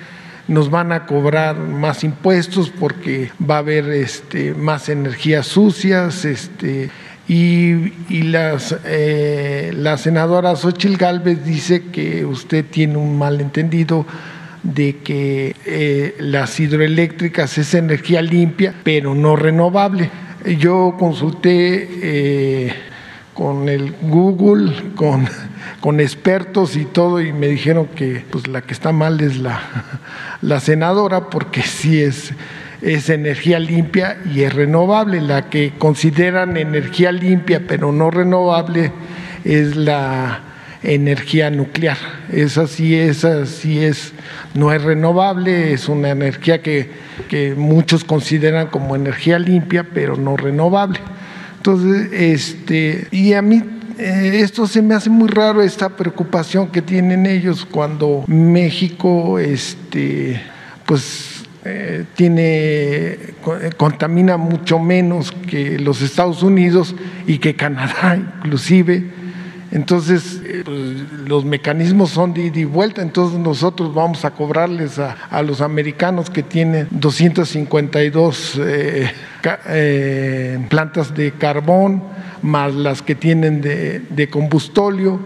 nos van a cobrar más impuestos porque va a haber este, más energías sucias, este, y, las, eh, la senadora Xochil Gálvez dice que usted tiene un malentendido de que eh, las hidroeléctricas es energía limpia, pero no renovable. Yo consulté eh, con el Google, con, con, expertos y todo, y me dijeron que pues, la que está mal es la, la senadora, porque sí es es energía limpia y es renovable. La que consideran energía limpia pero no renovable es la energía nuclear. Esa sí, esa sí es, no es renovable, es una energía que, que muchos consideran como energía limpia pero no renovable. Entonces, este, y a mí eh, esto se me hace muy raro esta preocupación que tienen ellos cuando México este pues eh, tiene, eh, contamina mucho menos que los Estados Unidos y que Canadá inclusive. Entonces, eh, pues, los mecanismos son de ida y vuelta, entonces nosotros vamos a cobrarles a, los americanos que tienen 252 plantas de carbón, más las que tienen de, de combustóleo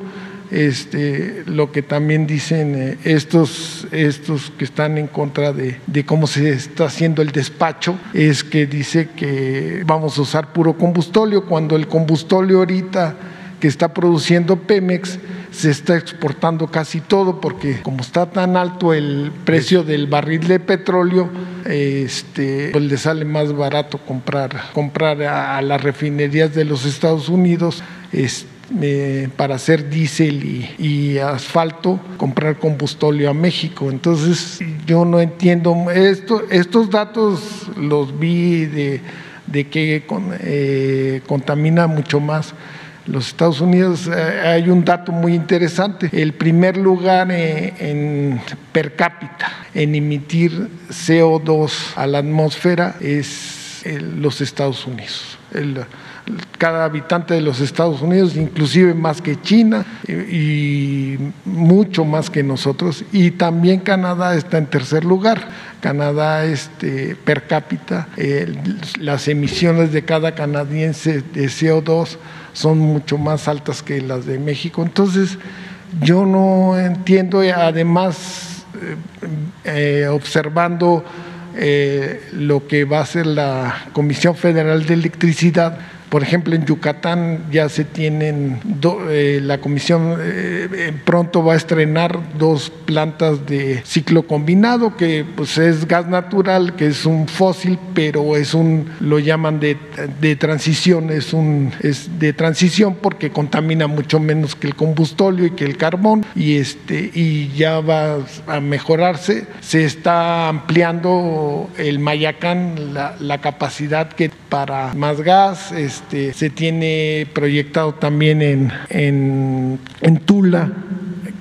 este, lo que también dicen eh, estos, estos que están en contra de, cómo se está haciendo el despacho, es que dice que vamos a usar puro combustóleo, cuando el combustóleo ahorita que está produciendo Pemex se está exportando casi todo porque como está tan alto el precio del barril de petróleo, este, pues le sale más barato comprar, comprar a, las refinerías de los Estados Unidos. Eh, para hacer diésel y, asfalto, comprar combustóleo a México. Entonces, yo no entiendo, esto, estos datos los vi de, que eh, contamina mucho más los Estados Unidos eh, hay un dato muy interesante. El primer lugar en, per cápita en emitir CO2 a la atmósfera es los Estados Unidos. Cada habitante de los Estados Unidos, inclusive más que China y, mucho más que nosotros. Y también Canadá está en tercer lugar. Canadá este, per cápita, las emisiones de cada canadiense de CO2 son mucho más altas que las de México. Entonces, yo no entiendo, además, eh, eh, observando eh, lo que va a hacer la Comisión Federal de Electricidad, por ejemplo, en Yucatán ya se tienen, eh, la comisión eh, eh, pronto va a estrenar dos plantas de ciclo combinado, que pues es gas natural, que es un fósil, pero es un, lo llaman de, de transición, es, un, es de transición porque contamina mucho menos que el combustóleo y que el carbón, y, este, y ya va a mejorarse. Se está ampliando el Mayacán, la, la capacidad que para más gas, este, se tiene proyectado también en, en, Tula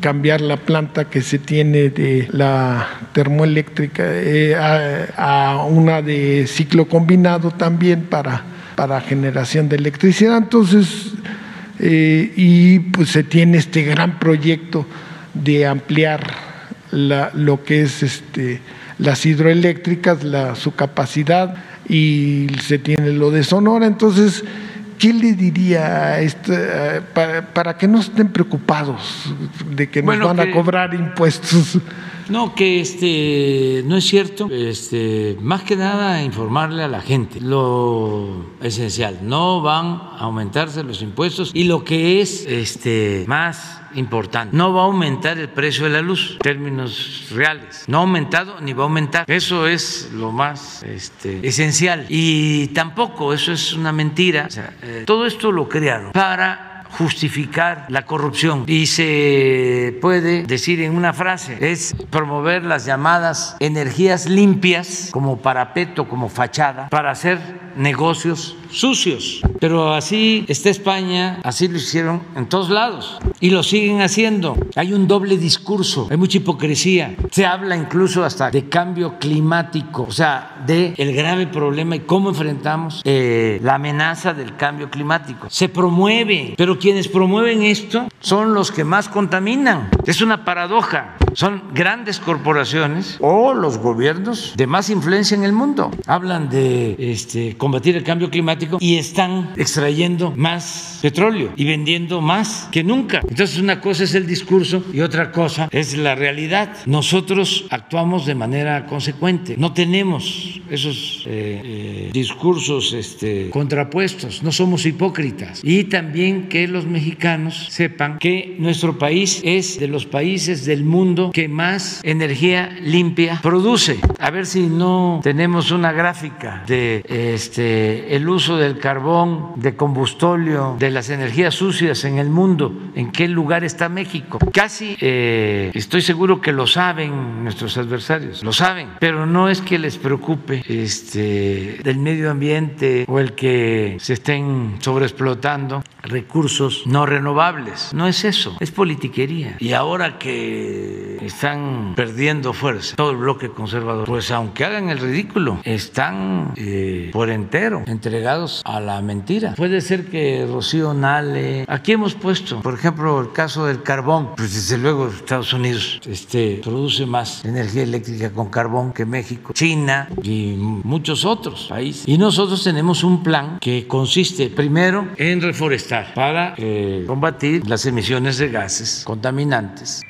cambiar la planta que se tiene de la termoeléctrica eh, a, una de ciclo combinado también para, para generación de electricidad. Entonces, eh, y pues se tiene este gran proyecto de ampliar la, lo que es este, las hidroeléctricas, la, su capacidad y se tiene lo de Sonora. Entonces, ¿qué le diría a este, para, que no estén preocupados de que nos van a cobrar impuestos? No, que este no es cierto. Este, más que nada informarle a la gente lo esencial. No van a aumentarse los impuestos y lo que es este más importante. No va a aumentar el precio de la luz en términos reales. No ha aumentado ni va a aumentar. Eso es lo más este, esencial. Y tampoco, eso es una mentira. Eh, todo esto lo crearon para justificar la corrupción. Y se puede decir en una frase, es promover las llamadas energías limpias como parapeto, como fachada, para hacer negocios sucios. Pero así está España, así lo hicieron en todos lados y lo siguen haciendo. Hay un doble discurso, hay mucha hipocresía. Se habla incluso hasta de cambio climático, o sea, de el grave problema y cómo enfrentamos eh, la amenaza del cambio climático. Se promueve, pero quienes promueven esto son los que más contaminan. Es una paradoja. Son grandes corporaciones o los gobiernos de más influencia en el mundo. Hablan de este, combatir el cambio climático y están extrayendo más petróleo y vendiendo más que nunca. Entonces una cosa es el discurso y otra cosa es la realidad. Nosotros actuamos de manera consecuente. No tenemos esos eh, eh, discursos este, contrapuestos. No somos hipócritas. Y también que los mexicanos sepan que nuestro país es de los países del mundo que más energía limpia produce. A ver si no tenemos una gráfica de este el uso del carbón, de combustóleo, de las energías sucias en el mundo, en qué lugar está México. Casi eh, estoy seguro que lo saben nuestros adversarios, lo saben, pero no es que les preocupe este del medio ambiente o el que se estén sobreexplotando recursos no renovables. No es eso, es politiquería. Y ahora que están perdiendo fuerza todo el bloque conservador, pues aunque hagan el ridículo, están eh, por entero entregados a la mentira. Puede ser que Rocío Nale, aquí hemos puesto, por ejemplo, el caso del carbón, pues desde luego Estados Unidos este, produce más energía eléctrica con carbón que México, China y muchos otros países. Y nosotros tenemos un plan que consiste primero en reforestar para eh, combatir las emisiones de gases contaminantes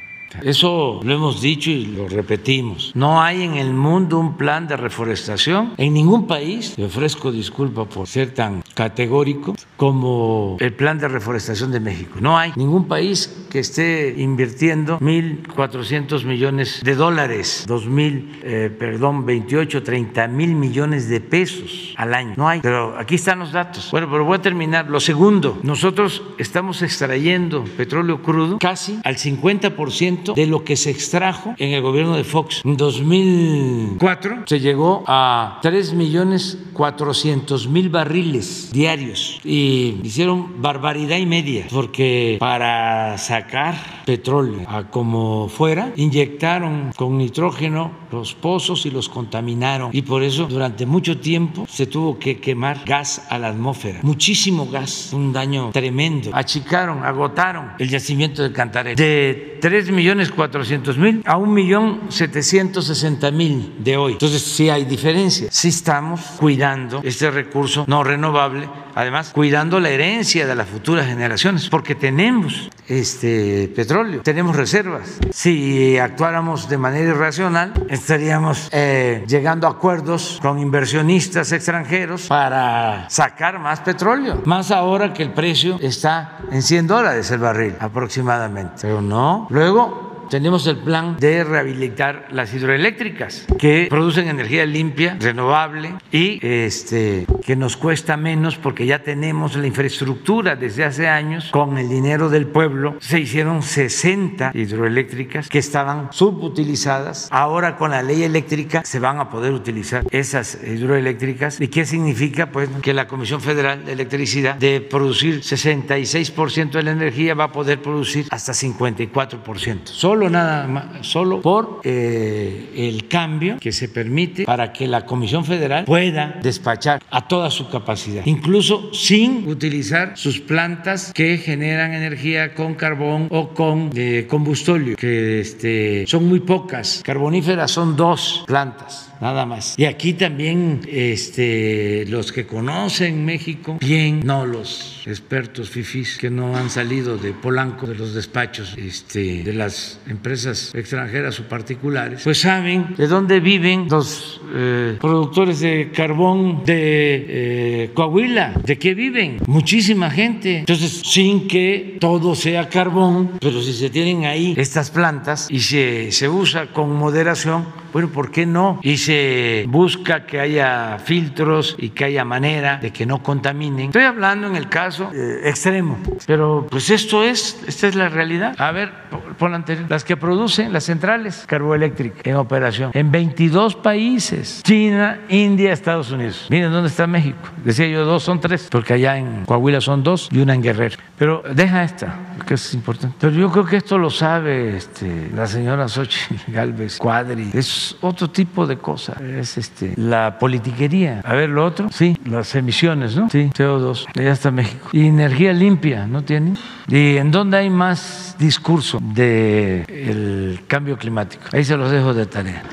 Eso lo hemos dicho y lo repetimos. No hay en el mundo un plan de reforestación en ningún país. Le ofrezco disculpa por ser tan categórico como el plan de reforestación de México. No hay ningún país que esté invirtiendo 1.400 millones de dólares, 2.000, eh, perdón, 28, 30 mil millones de pesos al año. No hay. Pero aquí están los datos. Bueno, pero voy a terminar. Lo segundo, nosotros estamos extrayendo petróleo crudo casi al 50% de lo que se extrajo en el gobierno de Fox. En 2004 se llegó a 3 millones 400 mil barriles diarios. Y hicieron barbaridad y media porque para sacar petróleo a como fuera inyectaron con nitrógeno los pozos y los contaminaron. Y por eso durante mucho tiempo se tuvo que quemar gas a la atmósfera, muchísimo gas, un daño tremendo. Achicaron, agotaron el yacimiento de Cantarell de 3 millones 400 mil a 1 millón 760 mil de hoy. Entonces sí hay diferencia, sí estamos cuidando este recurso no renovable, además cuidando la herencia de las futuras generaciones, porque tenemos este petróleo, tenemos reservas. Si actuáramos de manera irracional, estaríamos eh, llegando a acuerdos con inversionistas extranjeros para sacar más petróleo, más ahora que el precio está en 100 dólares el barril aproximadamente. Pero no, luego tenemos el plan de rehabilitar las hidroeléctricas que producen energía limpia, renovable y este, que nos cuesta menos porque ya tenemos la infraestructura desde hace años. Con el dinero del pueblo se hicieron 60 hidroeléctricas que estaban subutilizadas. Ahora con la ley eléctrica se van a poder utilizar esas hidroeléctricas. ¿Y qué significa? Pues que la Comisión Federal de Electricidad de producir 66% de la energía va a poder producir hasta 54%. Solo solo nada más, solo por eh, el cambio que se permite para que la Comisión Federal pueda despachar a toda su capacidad, incluso sin utilizar sus plantas que generan energía con carbón o con eh, combustorio, que este, son muy pocas. Carboníferas son dos plantas nada más. Y aquí también este, los que conocen México bien, no los expertos fifis que no han salido de Polanco, de los despachos este, de las empresas extranjeras o particulares, pues saben de dónde viven los eh, productores de carbón de eh, Coahuila, de qué viven, muchísima gente. Entonces, sin que todo sea carbón, pero si se tienen ahí estas plantas y se, se usa con moderación, bueno, ¿por qué no? Y se busca que haya filtros y que haya manera de que no contaminen. Estoy hablando en el caso eh, extremo, pero pues esto es, esta es la realidad. A ver, pon la anterior. Las que producen las centrales carboeléctricas en operación en 22 países: China, India, Estados Unidos. Miren dónde está México. Decía yo dos, son tres, porque allá en Coahuila son dos y una en Guerrero. Pero deja esta, que es importante. Pero yo creo que esto lo sabe este, la señora Xochitl Galvez Cuadri. Es otro tipo de cosa. Es este, la politiquería. A ver, lo otro, sí, las emisiones, ¿no? Sí, CO2. Allá está México. Y energía limpia, ¿no tiene? ¿Y en dónde hay más discurso del el cambio climático? Ahí se los dejo de tarea.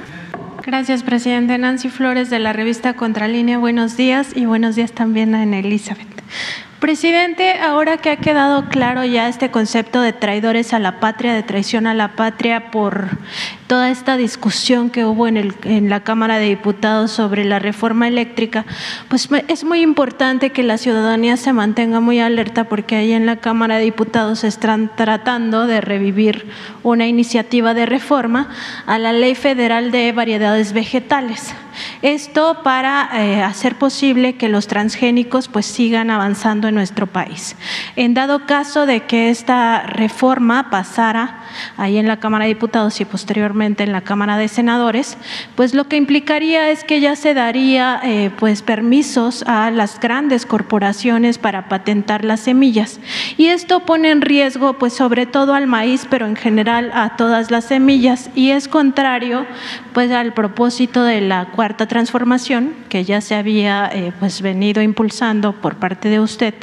Gracias, presidente. Nancy Flores de la revista Contralínea. Buenos días y buenos días también a Elizabeth. Presidente, ahora que ha quedado claro ya este concepto de traidores a la patria, de traición a la patria por toda esta discusión que hubo en, la Cámara de Diputados sobre la reforma eléctrica, pues es muy importante que la ciudadanía se mantenga muy alerta porque ahí en la Cámara de Diputados están tratando de revivir una iniciativa de reforma a la Ley Federal de Variedades Vegetales. Esto para eh, hacer posible que los transgénicos pues sigan avanzando en nuestro país. En dado caso de que esta reforma pasara ahí en la Cámara de Diputados y posteriormente en la Cámara de Senadores, pues lo que implicaría es que ya se daría eh, pues permisos a las grandes corporaciones para patentar las semillas y esto pone en riesgo pues sobre todo al maíz, pero en general a todas las semillas y es contrario pues al propósito de la cuarta transformación que ya se había eh, pues venido impulsando por parte de usted,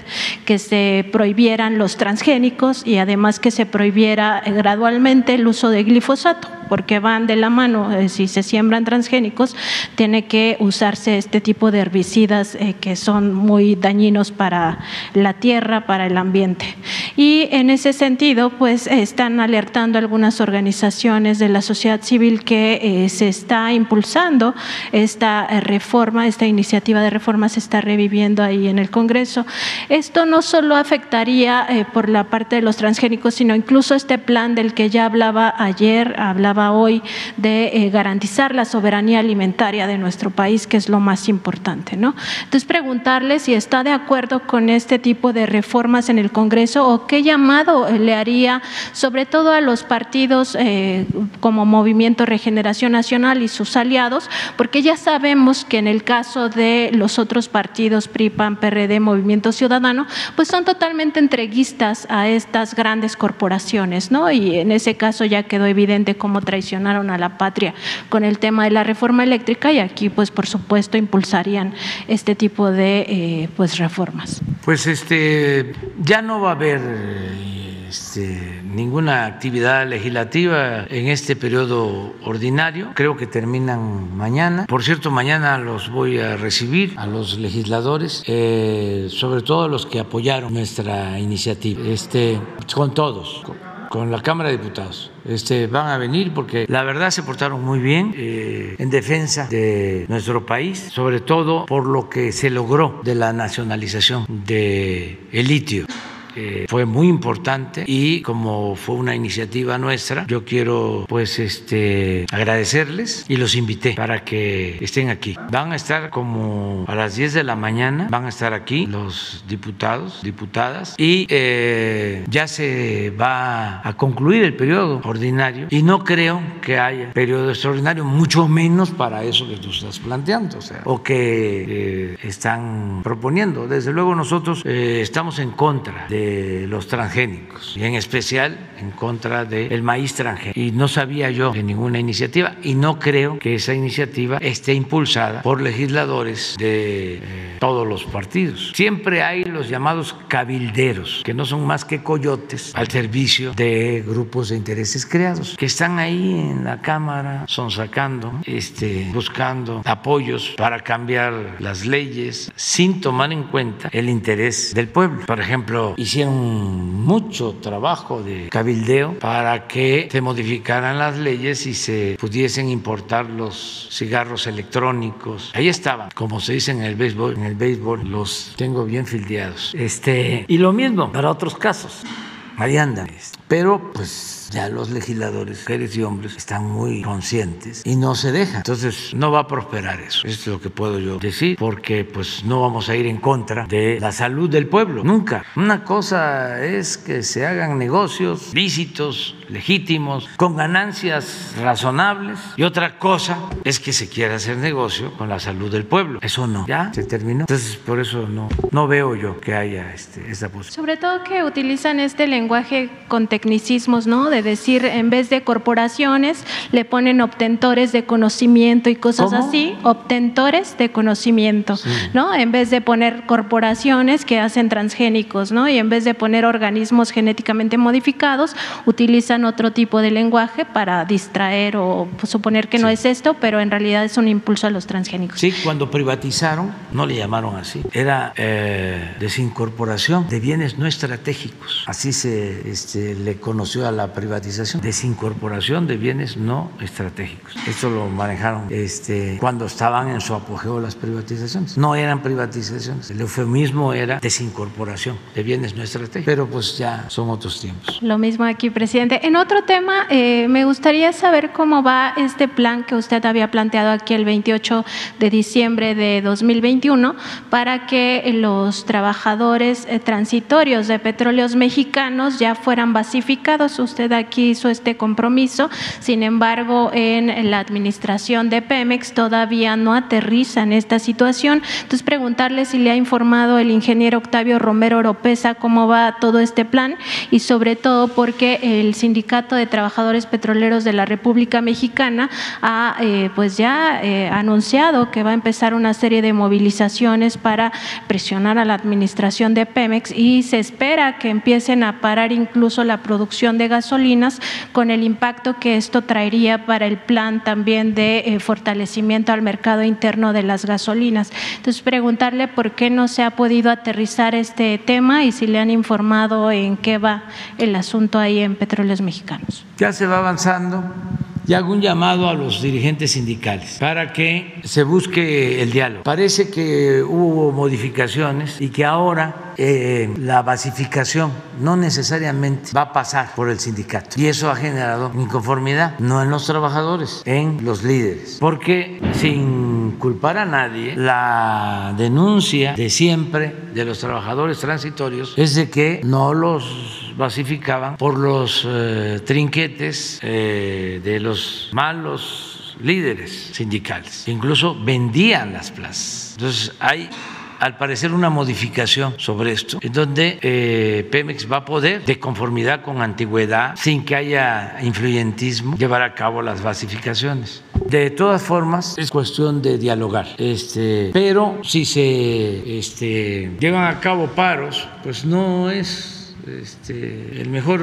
que se prohibieran los transgénicos y además que se prohibiera gradualmente el uso de glifosato. Porque van de la mano, eh, si se siembran transgénicos, tiene que usarse este tipo de herbicidas eh, que son muy dañinos para la tierra, para el ambiente. Y en ese sentido, pues están alertando algunas organizaciones de la sociedad civil que se está impulsando esta reforma, esta iniciativa de reforma se está reviviendo ahí en el Congreso. Esto no solo afectaría por la parte de los transgénicos, sino incluso este plan del que ya hablaba ayer, hablaba hoy, de eh, garantizar la soberanía alimentaria de nuestro país, que es lo más importante. ¿no? Entonces, preguntarle si está de acuerdo con este tipo de reformas en el Congreso o qué llamado le haría, sobre todo a los partidos eh, como Movimiento Regeneración Nacional y sus aliados, porque ya sabemos que en el caso de los otros partidos, PRI, PAN, PRD, Movimiento Ciudadano, pues son totalmente entreguistas a estas grandes corporaciones, ¿no? Y en ese caso ya quedó evidente cómo traicionaron a la patria con el tema de la reforma eléctrica y aquí, pues, por supuesto, impulsarían este tipo de eh, pues reformas. Pues este ya no va a haber este, ninguna actividad legislativa en este periodo ordinario. Creo que terminan mañana. Por cierto, mañana los voy a recibir a los legisladores, eh, sobre todo los que apoyaron nuestra iniciativa, este, con todos. La Cámara de Diputados. Este, van a venir porque la verdad se portaron muy bien eh, en defensa de nuestro país, sobre todo por lo que se logró de la nacionalización del el litio fue muy importante y como fue una iniciativa nuestra, yo quiero pues este agradecerles y los invité para que estén aquí. Van a estar como a las 10 de la mañana, van a estar aquí los diputados, diputadas y eh, ya se va a concluir el periodo ordinario y no creo que haya periodo extraordinario, mucho menos para eso que tú estás planteando, o, sea, o que eh, están proponiendo. Desde luego nosotros eh, estamos en contra de los transgénicos y en especial en contra del maíz transgénico. Y no sabía yo de ninguna iniciativa y no creo que esa iniciativa esté impulsada por legisladores de eh, todos los partidos. Siempre hay los llamados cabilderos, que no son más que coyotes al servicio de grupos de intereses creados, que están ahí en la Cámara, son sacando, este, buscando apoyos para cambiar las leyes sin tomar en cuenta el interés del pueblo. Por ejemplo, hicieron mucho trabajo de cabildeo para que se modificaran las leyes y se pudiesen importar los cigarros electrónicos. Ahí estaban, como se dice en el béisbol, en el béisbol los tengo bien fildeados. Este, y lo mismo para otros casos. Ahí andan. Pero pues ya los legisladores, mujeres y hombres, están muy conscientes y no se dejan. Entonces no va a prosperar eso. Eso es lo que puedo yo decir, porque pues no vamos a ir en contra de la salud del pueblo, nunca. Una cosa es que se hagan negocios lícitos, legítimos, con ganancias razonables, y otra cosa es que se quiera hacer negocio con la salud del pueblo. Eso no, ya se terminó. Entonces por eso no, no veo yo que haya este, esta posibilidad. Sobre todo que utilizan este lenguaje con tecnicismos, ¿no? De decir, en vez de corporaciones, le ponen obtentores de conocimiento y cosas así, obtentores de conocimiento, ¿no? En vez de poner corporaciones que hacen transgénicos, ¿no? Y en vez de poner organismos genéticamente modificados, utilizan otro tipo de lenguaje para distraer o suponer que no es esto, pero en realidad es un impulso a los transgénicos. Sí, cuando privatizaron, no le llamaron así, era eh, desincorporación de bienes no estratégicos. Así se este, le conoció a la privatización privatización, desincorporación de bienes no estratégicos. Esto lo manejaron este, cuando estaban en su apogeo las privatizaciones. No eran privatizaciones, el eufemismo era desincorporación de bienes no estratégicos, pero pues ya son otros tiempos. Lo mismo aquí, presidente. En otro tema, eh, me gustaría saber cómo va este plan que usted había planteado aquí el 28 de diciembre de 2021 para que los trabajadores eh, transitorios de petróleos mexicanos ya fueran basificados. Usted aquí hizo este compromiso, sin embargo, en la administración de Pemex todavía no aterriza en esta situación. Entonces, preguntarle si le ha informado el ingeniero Octavio Romero Oropesa cómo va todo este plan y sobre todo porque el Sindicato de Trabajadores Petroleros de la República Mexicana ha eh, pues ya eh, anunciado que va a empezar una serie de movilizaciones para presionar a la administración de Pemex y se espera que empiecen a parar incluso la producción de gasolinas con el impacto que esto traería para el plan también de eh, fortalecimiento al mercado interno de las gasolinas. Entonces, preguntarle por qué no se ha podido aterrizar este tema y si le han informado en qué va el asunto ahí en Petróleos Mexicanos. Ya se va avanzando y hago un llamado a los dirigentes sindicales para que se busque el diálogo. Parece que hubo modificaciones y que ahora eh, la basificación no necesariamente va a pasar por el sindicato. Y eso ha generado inconformidad, no en los trabajadores, en los líderes. Porque sin culpar a nadie, la denuncia de siempre de los trabajadores transitorios es de que no los basificaban por los eh, trinquetes eh, de los malos líderes sindicales. Incluso vendían las plazas. Entonces hay al parecer una modificación sobre esto, en donde eh, Pemex va a poder, de conformidad con antigüedad, sin que haya influyentismo, llevar a cabo las basificaciones. De todas formas, es cuestión de dialogar. Este, pero si se este, llevan a cabo paros, pues no es este, el mejor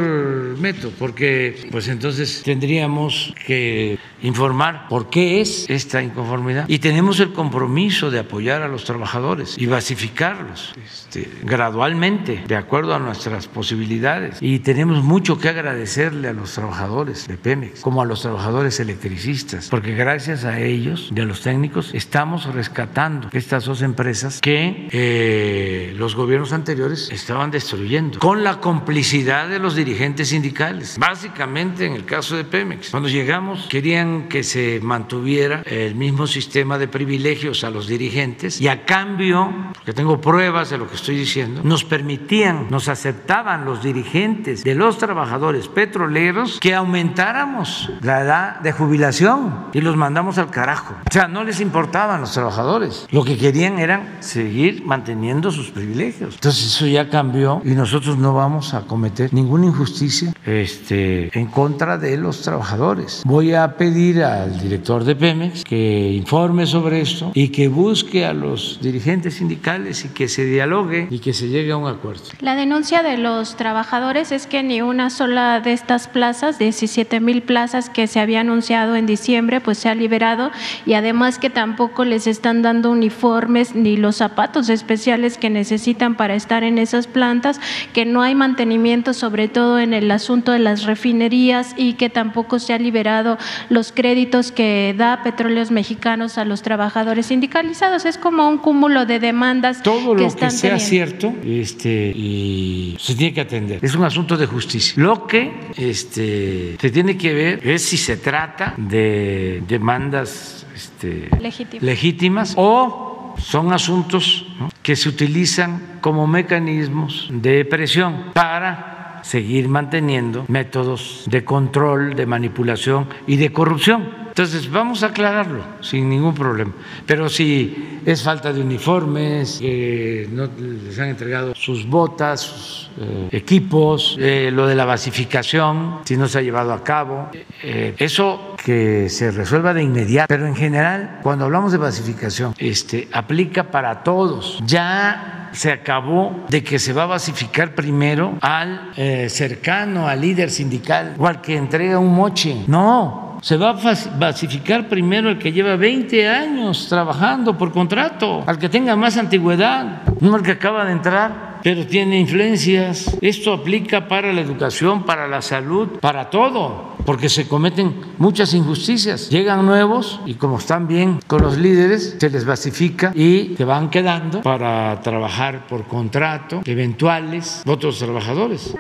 método, porque pues entonces tendríamos que informar por qué es esta inconformidad y tenemos el compromiso de apoyar a los trabajadores y basificarlos este, gradualmente, de acuerdo a nuestras posibilidades. Y tenemos mucho que agradecerle a los trabajadores de Pemex, como a los trabajadores electricistas, porque gracias a ellos y a los técnicos estamos rescatando estas dos empresas que eh, los gobiernos anteriores estaban destruyendo, con complicidad de los dirigentes sindicales. Básicamente en el caso de Pemex, cuando llegamos querían que se mantuviera el mismo sistema de privilegios a los dirigentes y a cambio, porque tengo pruebas de lo que estoy diciendo, nos permitían, nos aceptaban los dirigentes de los trabajadores petroleros que aumentáramos la edad de jubilación y los mandamos al carajo. O sea, no les importaban los trabajadores, lo que querían era seguir manteniendo sus privilegios. Entonces eso ya cambió y nosotros no vamos a cometer ninguna injusticia este, en contra de los trabajadores. Voy a pedir al director de Pemex que informe sobre esto y que busque a los dirigentes sindicales y que se dialogue y que se llegue a un acuerdo. La denuncia de los trabajadores es que ni una sola de estas plazas, 17 mil plazas que se había anunciado en diciembre, pues se ha liberado y además que tampoco les están dando uniformes ni los zapatos especiales que necesitan para estar en esas plantas, que no hay mantenimiento, sobre todo en el asunto de las refinerías y que tampoco se ha liberado los créditos que da Petróleos Mexicanos a los trabajadores sindicalizados. Es como un cúmulo de demandas. Todo que lo están que sea teniendo. cierto este, y se tiene que atender. Es un asunto de justicia. Lo que este, se tiene que ver es si se trata de demandas este, Legítimas. legítimas o son asuntos que se utilizan como mecanismos de presión para seguir manteniendo métodos de control, de manipulación y de corrupción. Entonces, vamos a aclararlo sin ningún problema. Pero si es falta de uniformes, que no les han entregado sus botas, sus eh, equipos, eh, lo de la basificación, si no se ha llevado a cabo, eh, eso que se resuelva de inmediato. Pero en general, cuando hablamos de basificación, este, aplica para todos. Ya se acabó de que se va a basificar primero al eh, cercano, al líder sindical o al que entrega un moche. No, se va a basificar primero el que lleva 20 años trabajando por contrato, al que tenga más antigüedad, no al que acaba de entrar pero tiene influencias. Esto aplica para la educación, para la salud, para todo, porque se cometen muchas injusticias. Llegan nuevos y como están bien con los líderes, se les basifica y se van quedando para trabajar por contrato, eventuales, otros trabajadores.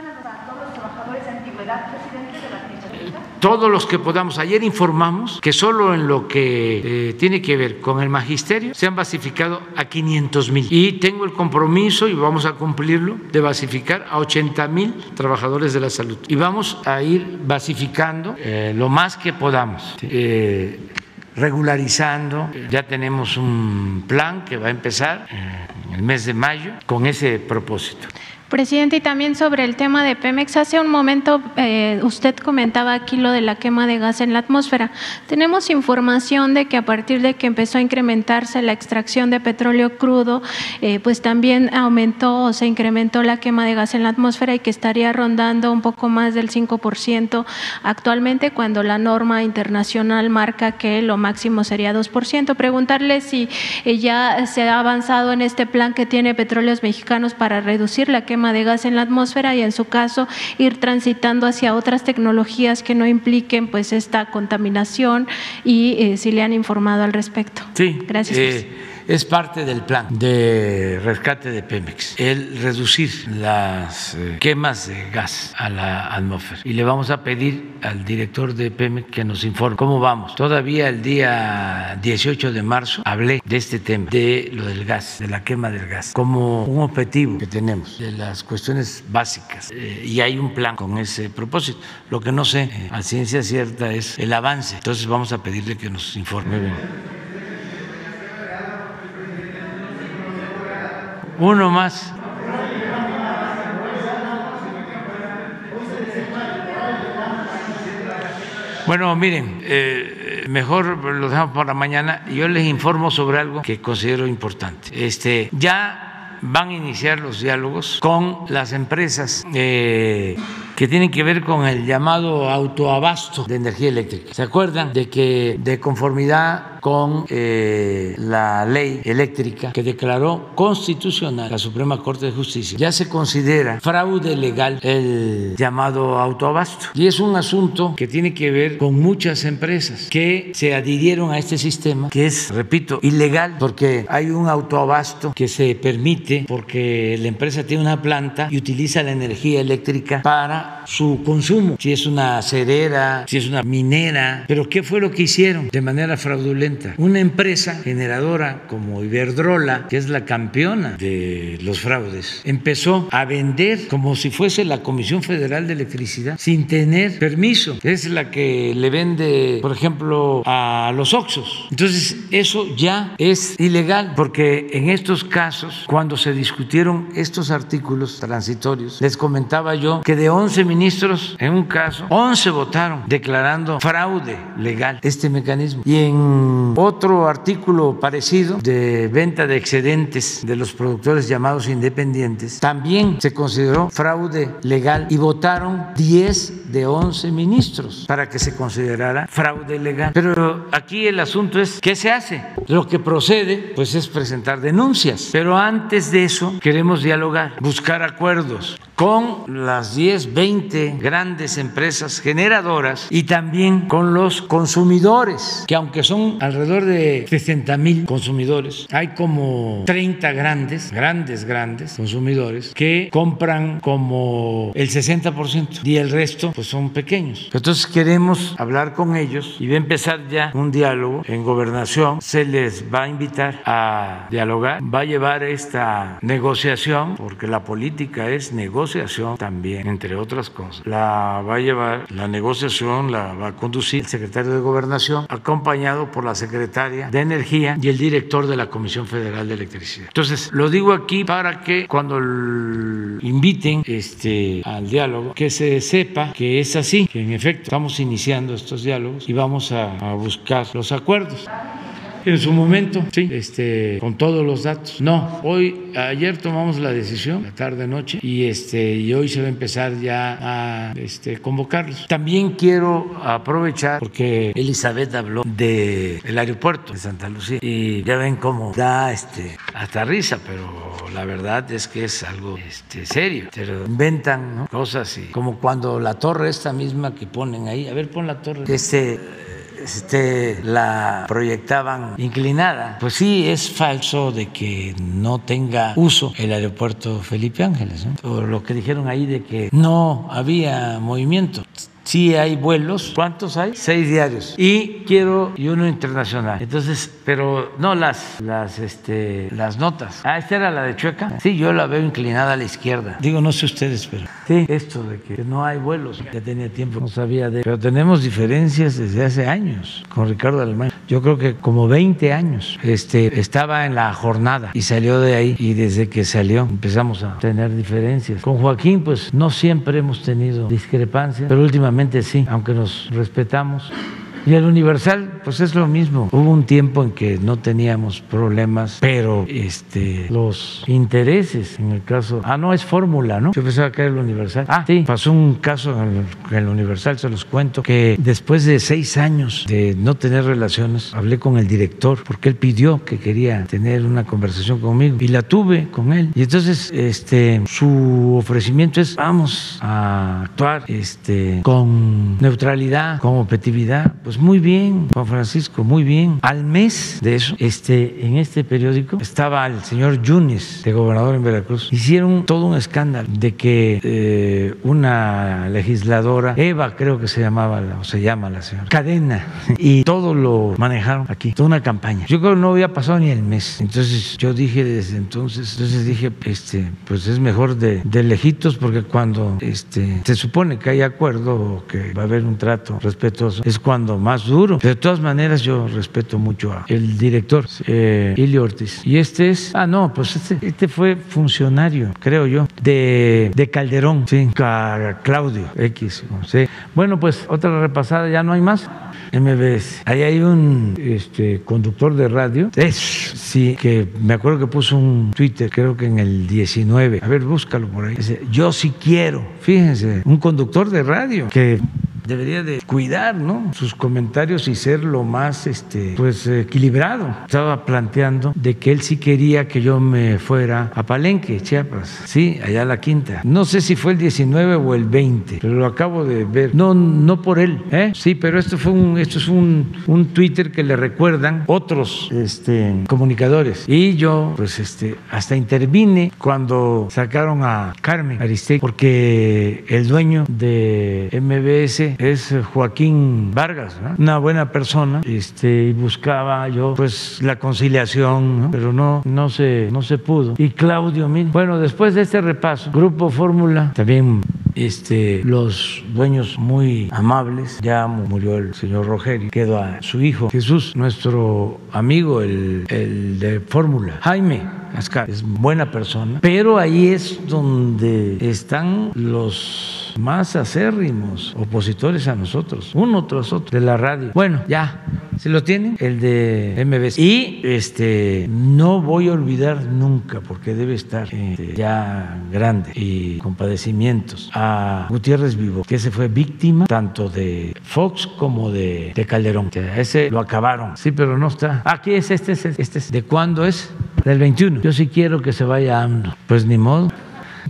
Todos los que podamos. Ayer informamos que solo en lo que eh, tiene que ver con el magisterio se han basificado a 500 mil. Y tengo el compromiso, y vamos a cumplirlo, de basificar a 80 mil trabajadores de la salud. Y vamos a ir basificando eh, lo más que podamos. Eh, regularizando, ya tenemos un plan que va a empezar en el mes de mayo con ese propósito. Presidente, y también sobre el tema de Pemex, hace un momento eh, usted comentaba aquí lo de la quema de gas en la atmósfera. Tenemos información de que a partir de que empezó a incrementarse la extracción de petróleo crudo, eh, pues también aumentó o se incrementó la quema de gas en la atmósfera y que estaría rondando un poco más del 5% actualmente cuando la norma internacional marca que lo máximo sería 2%. Preguntarle si eh, ya se ha avanzado en este plan que tiene Petróleos Mexicanos para reducir la quema de gas en la atmósfera y en su caso ir transitando hacia otras tecnologías que no impliquen pues esta contaminación y eh, si le han informado al respecto. Sí, gracias. Eh, es parte del plan de rescate de Pemex, el reducir las eh, quemas de gas a la atmósfera. Y le vamos a pedir al director de Pemex que nos informe cómo vamos. Todavía el día 18 de marzo hablé de este tema, de lo del gas, de la quema del gas, como un objetivo que tenemos, de las cuestiones básicas. Eh, y hay un plan con ese propósito. Lo que no sé eh, a ciencia cierta es el avance. Entonces vamos a pedirle que nos informe. Uno más. Bueno, miren, eh, mejor lo dejamos para mañana. Yo les informo sobre algo que considero importante. Este, ya van a iniciar los diálogos con las empresas eh, que tienen que ver con el llamado autoabasto de energía eléctrica. ¿Se acuerdan de que de conformidad con eh, la ley eléctrica que declaró constitucional la Suprema Corte de Justicia. Ya se considera fraude legal el llamado autoabasto. Y es un asunto que tiene que ver con muchas empresas que se adhirieron a este sistema, que es, repito, ilegal, porque hay un autoabasto que se permite porque la empresa tiene una planta y utiliza la energía eléctrica para su consumo. Si es una cerera, si es una minera. Pero ¿qué fue lo que hicieron de manera fraudulenta? Una empresa generadora como Iberdrola, que es la campeona de los fraudes, empezó a vender como si fuese la Comisión Federal de Electricidad sin tener permiso. Es la que le vende, por ejemplo, a los Oxos. Entonces, eso ya es ilegal porque en estos casos, cuando se discutieron estos artículos transitorios, les comentaba yo que de 11 ministros, en un caso, 11 votaron declarando fraude legal este mecanismo. Y en otro artículo parecido de venta de excedentes de los productores llamados independientes, también se consideró fraude legal y votaron 10 de 11 ministros para que se considerara fraude legal. Pero aquí el asunto es, ¿qué se hace? Lo que procede, pues es presentar denuncias. Pero antes de eso, queremos dialogar, buscar acuerdos con las 10, 20 grandes empresas generadoras y también con los consumidores, que aunque son alrededor de 60 mil consumidores, hay como 30 grandes, grandes, grandes consumidores que compran como el 60% y el resto pues son pequeños. Entonces queremos hablar con ellos y va a empezar ya un diálogo en gobernación. Se les va a invitar a dialogar, va a llevar esta negociación, porque la política es negociación también, entre otras cosas. La va a llevar, la negociación la va a conducir el secretario de gobernación, acompañado por la secretaria de Energía y el director de la Comisión Federal de Electricidad. Entonces, lo digo aquí para que cuando inviten este, al diálogo, que se sepa que es así, que en efecto estamos iniciando estos diálogos y vamos a, a buscar los acuerdos en su momento, sí, este, con todos los datos. No, hoy, ayer tomamos la decisión, la tarde noche, y este, y hoy se va a empezar ya a este, convocarlos. También quiero aprovechar porque Elizabeth habló de aeropuerto de Santa Lucía y ya ven cómo da este hasta risa, pero la verdad es que es algo este, serio. Pero inventan cosas y como cuando la torre esta misma que ponen ahí, a ver, pon la torre. Este este, la proyectaban inclinada. Pues sí, es falso de que no tenga uso el aeropuerto Felipe Ángeles. O lo que dijeron ahí de que no había movimiento sí hay vuelos. ¿Cuántos hay? Seis diarios. Y quiero, y uno internacional. Entonces, pero no las, las, este, las notas. Ah, esta era la de Chueca. Sí, yo la veo inclinada a la izquierda. Digo, no sé ustedes, pero sí, esto de que no hay vuelos. Ya tenía tiempo, no sabía de. Pero tenemos diferencias desde hace años con Ricardo Alemán. Yo creo que como 20 años. Este, estaba en la jornada y salió de ahí y desde que salió empezamos a tener diferencias. Con Joaquín pues no siempre hemos tenido discrepancias, pero últimamente sí, aunque nos respetamos. Y el Universal, pues es lo mismo. Hubo un tiempo en que no teníamos problemas, pero este, los intereses, en el caso. Ah, no, es fórmula, ¿no? Yo pensaba que era el Universal. Ah, sí, pasó un caso en el, Universal, se los cuento, que después de seis años de no tener relaciones, hablé con el director, porque él pidió que quería tener una conversación conmigo, y la tuve con él. Y entonces, este, su ofrecimiento es: vamos a actuar este, con neutralidad, con objetividad. Pues muy bien, Juan Francisco, muy bien. Al mes de eso, este, en este periódico estaba el señor Yunes, de gobernador en Veracruz. Hicieron todo un escándalo de que eh, una legisladora, Eva creo que se llamaba, o se llama la señora, cadena, y todo lo manejaron aquí, toda una campaña. Yo creo que no había pasado ni el mes. Entonces yo dije desde entonces, entonces dije, este, pues es mejor de, de lejitos porque cuando este, se supone que hay acuerdo o que va a haber un trato respetuoso, es cuando más duro. De todas maneras, yo respeto mucho a el director, eh, Ilio Ortiz. Y este es, ah, no, pues este, este fue funcionario, creo yo, de, de Calderón, sí, Claudio X. Sí. Bueno, pues otra repasada, ya no hay más. MBS. Ahí hay un este, conductor de radio. Es, sí, que me acuerdo que puso un Twitter, creo que en el 19. A ver, búscalo por ahí. Dice, yo sí quiero. Fíjense, un conductor de radio que debería de cuidar ¿no? sus comentarios y ser lo más este, pues, equilibrado. Estaba planteando de que él sí quería que yo me fuera a Palenque, Chiapas, sí, allá a la quinta. No sé si fue el 19 o el 20, pero lo acabo de ver. No, no por él, ¿eh? sí, pero esto fue un, esto es un, un Twitter que le recuerdan otros este, comunicadores. Y yo, pues, este, hasta intervine cuando sacaron a Carmen Aristegui, porque el dueño de MBS es Joaquín Vargas, una buena persona, este, buscaba yo pues la conciliación, pero no, no se, no se pudo. Y Claudio Mil, bueno, después de este repaso, Grupo Fórmula, también este, los dueños muy amables, ya murió el señor Rogelio, quedó a su hijo Jesús, nuestro amigo, el, el de Fórmula, Jaime Ascar, es buena persona, pero ahí es donde están los más acérrimos opositores a nosotros, uno tras otro, de la radio. Bueno, ya, se lo tienen, el de MBS. Y este, no voy a olvidar nunca, porque debe estar este, ya grande y con padecimientos, a Gutiérrez Vivo, que ese fue víctima tanto de Fox como de, Calderón. ese lo acabaron, sí, pero no está. Aquí es este, este, este es. ¿De cuándo es? Del 21. Yo sí quiero que se vaya AMLO. Pues ni modo.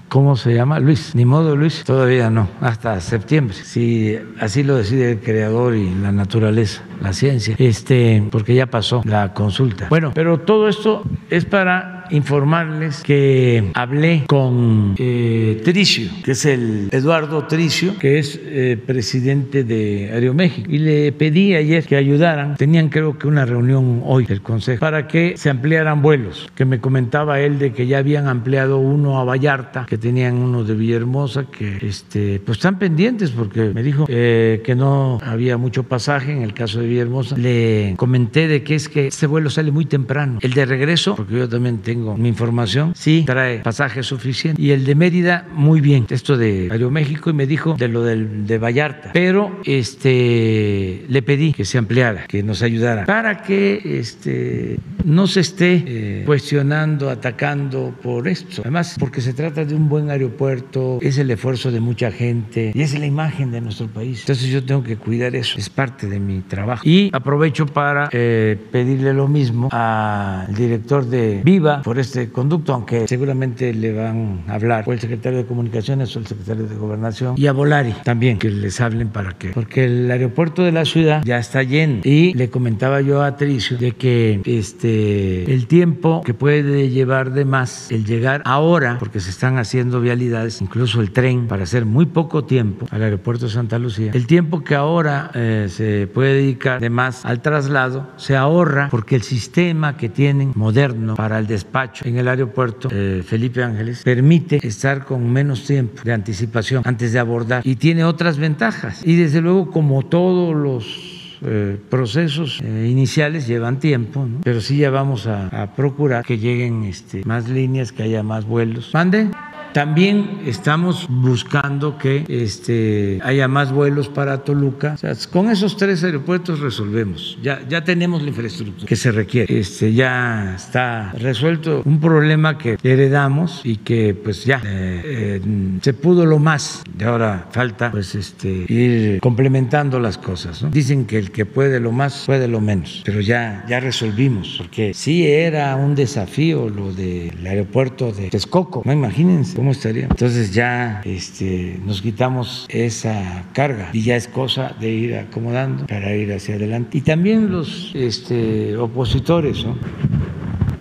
¿Cómo se llama? Luis. Ni modo, Luis. Todavía no. Hasta septiembre. Si así lo decide el creador y la naturaleza, la ciencia. Este, porque ya pasó la consulta. Bueno, pero todo esto es para informarles que hablé con eh, Tricio, que es el Eduardo Tricio, que es eh, presidente de Aeroméxico, y le pedí ayer que ayudaran. Tenían creo que una reunión hoy del Consejo para que se ampliaran vuelos, que me comentaba él de que ya habían ampliado uno a Vallarta, que tenían uno de Villahermosa, que este, pues están pendientes porque me dijo eh, que no había mucho pasaje en el caso de Villahermosa. Le comenté de que es que este vuelo sale muy temprano. El de regreso, porque yo también tengo mi información, sí trae pasaje suficiente. Y el de Mérida, muy bien. Esto de Aeroméxico y me dijo de lo del, de Vallarta. Pero este, le pedí que se ampliara, que nos ayudara, para que este, no se esté eh, cuestionando, atacando por esto. Además, porque se trata de un buen aeropuerto, es el esfuerzo de mucha gente y es la imagen de nuestro país. Entonces yo tengo que cuidar eso, es parte de mi trabajo. Y aprovecho para eh, pedirle lo mismo al director de Viva, por este conducto, aunque seguramente le van a hablar o el secretario de Comunicaciones o el secretario de Gobernación y a Volari también que les hablen para que, porque el aeropuerto de la ciudad ya está lleno. Y le comentaba yo a Tricio de que este el tiempo que puede llevar de más el llegar ahora, porque se están haciendo vialidades, incluso el tren para hacer muy poco tiempo al aeropuerto de Santa Lucía, el tiempo que ahora eh, se puede dedicar de más al traslado se ahorra porque el sistema que tienen moderno para el despacho en el aeropuerto eh, Felipe Ángeles permite estar con menos tiempo de anticipación antes de abordar y tiene otras ventajas. Y desde luego, como todos los eh, procesos eh, iniciales llevan tiempo, pero sí ya vamos a, a procurar que lleguen este, más líneas, que haya más vuelos. ¿Mande? También estamos buscando que este, haya más vuelos para Toluca. Con esos tres aeropuertos resolvemos. Ya, tenemos la infraestructura que se requiere. Este, ya está resuelto un problema que heredamos y que pues ya eh, eh, se pudo lo más. Y ahora falta pues este, ir complementando las cosas. Dicen que el que puede lo más puede lo menos, pero ya, ya resolvimos. Porque sí era un desafío lo del aeropuerto de Texcoco. No imagínense estaría. Entonces ya este, nos quitamos esa carga y ya es cosa de ir acomodando para ir hacia adelante. Y también los este, opositores, ¿no?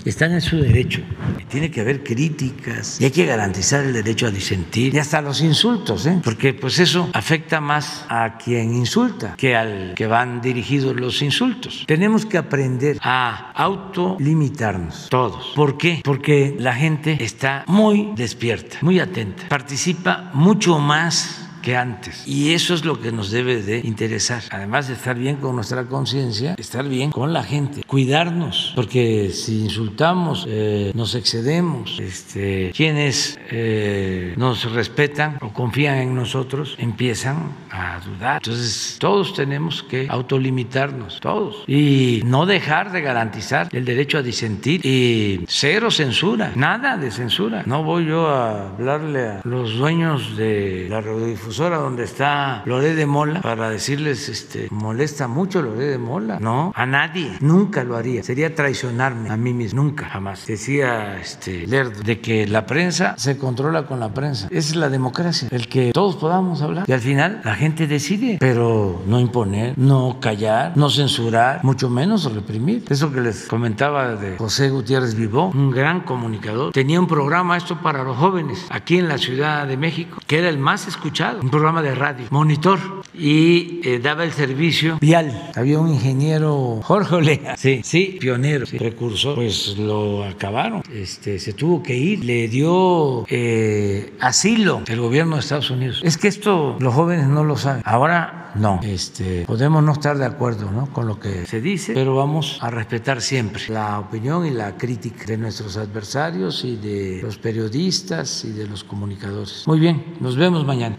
Están en su derecho. Tiene que haber críticas y hay que garantizar el derecho a disentir y hasta los insultos, ¿eh? porque pues eso afecta más a quien insulta que al que van dirigidos los insultos. Tenemos que aprender a autolimitarnos todos. ¿Por qué? Porque la gente está muy despierta, muy atenta, participa mucho más que antes. Y eso es lo que nos debe de interesar. Además de estar bien con nuestra conciencia, estar bien con la gente, cuidarnos, porque si insultamos, eh, nos excedemos, este, quienes eh, nos respetan o confían en nosotros empiezan a dudar. Entonces, todos tenemos que autolimitarnos, todos, y no dejar de garantizar el derecho a disentir y cero censura, nada de censura. No voy yo a hablarle a los dueños de la radiodifusión donde está Loré de Mola para decirles, este, molesta mucho Loré de Mola. No, a nadie, nunca lo haría. Sería traicionarme a mí mismo, nunca, jamás. Decía este Lerdo de que la prensa se controla con la prensa. Es la democracia, el que todos podamos hablar. Y al final la gente decide, pero no imponer, no callar, no censurar, mucho menos reprimir. Eso que les comentaba de José Gutiérrez Vivó, un gran comunicador, tenía un programa esto para los jóvenes aquí en la Ciudad de México, que era el más escuchado un programa de radio, monitor, y eh, daba el servicio vial. Había un ingeniero, Jorge Olea, sí, sí, pionero, sí, precursor, pues lo acabaron, este, se tuvo que ir, le dio eh, asilo el gobierno de Estados Unidos. Es que esto los jóvenes no lo saben. Ahora no, este, podemos no estar de acuerdo ¿no? con lo que se dice, pero vamos a respetar siempre la opinión y la crítica de nuestros adversarios y de los periodistas y de los comunicadores. Muy bien, nos vemos mañana.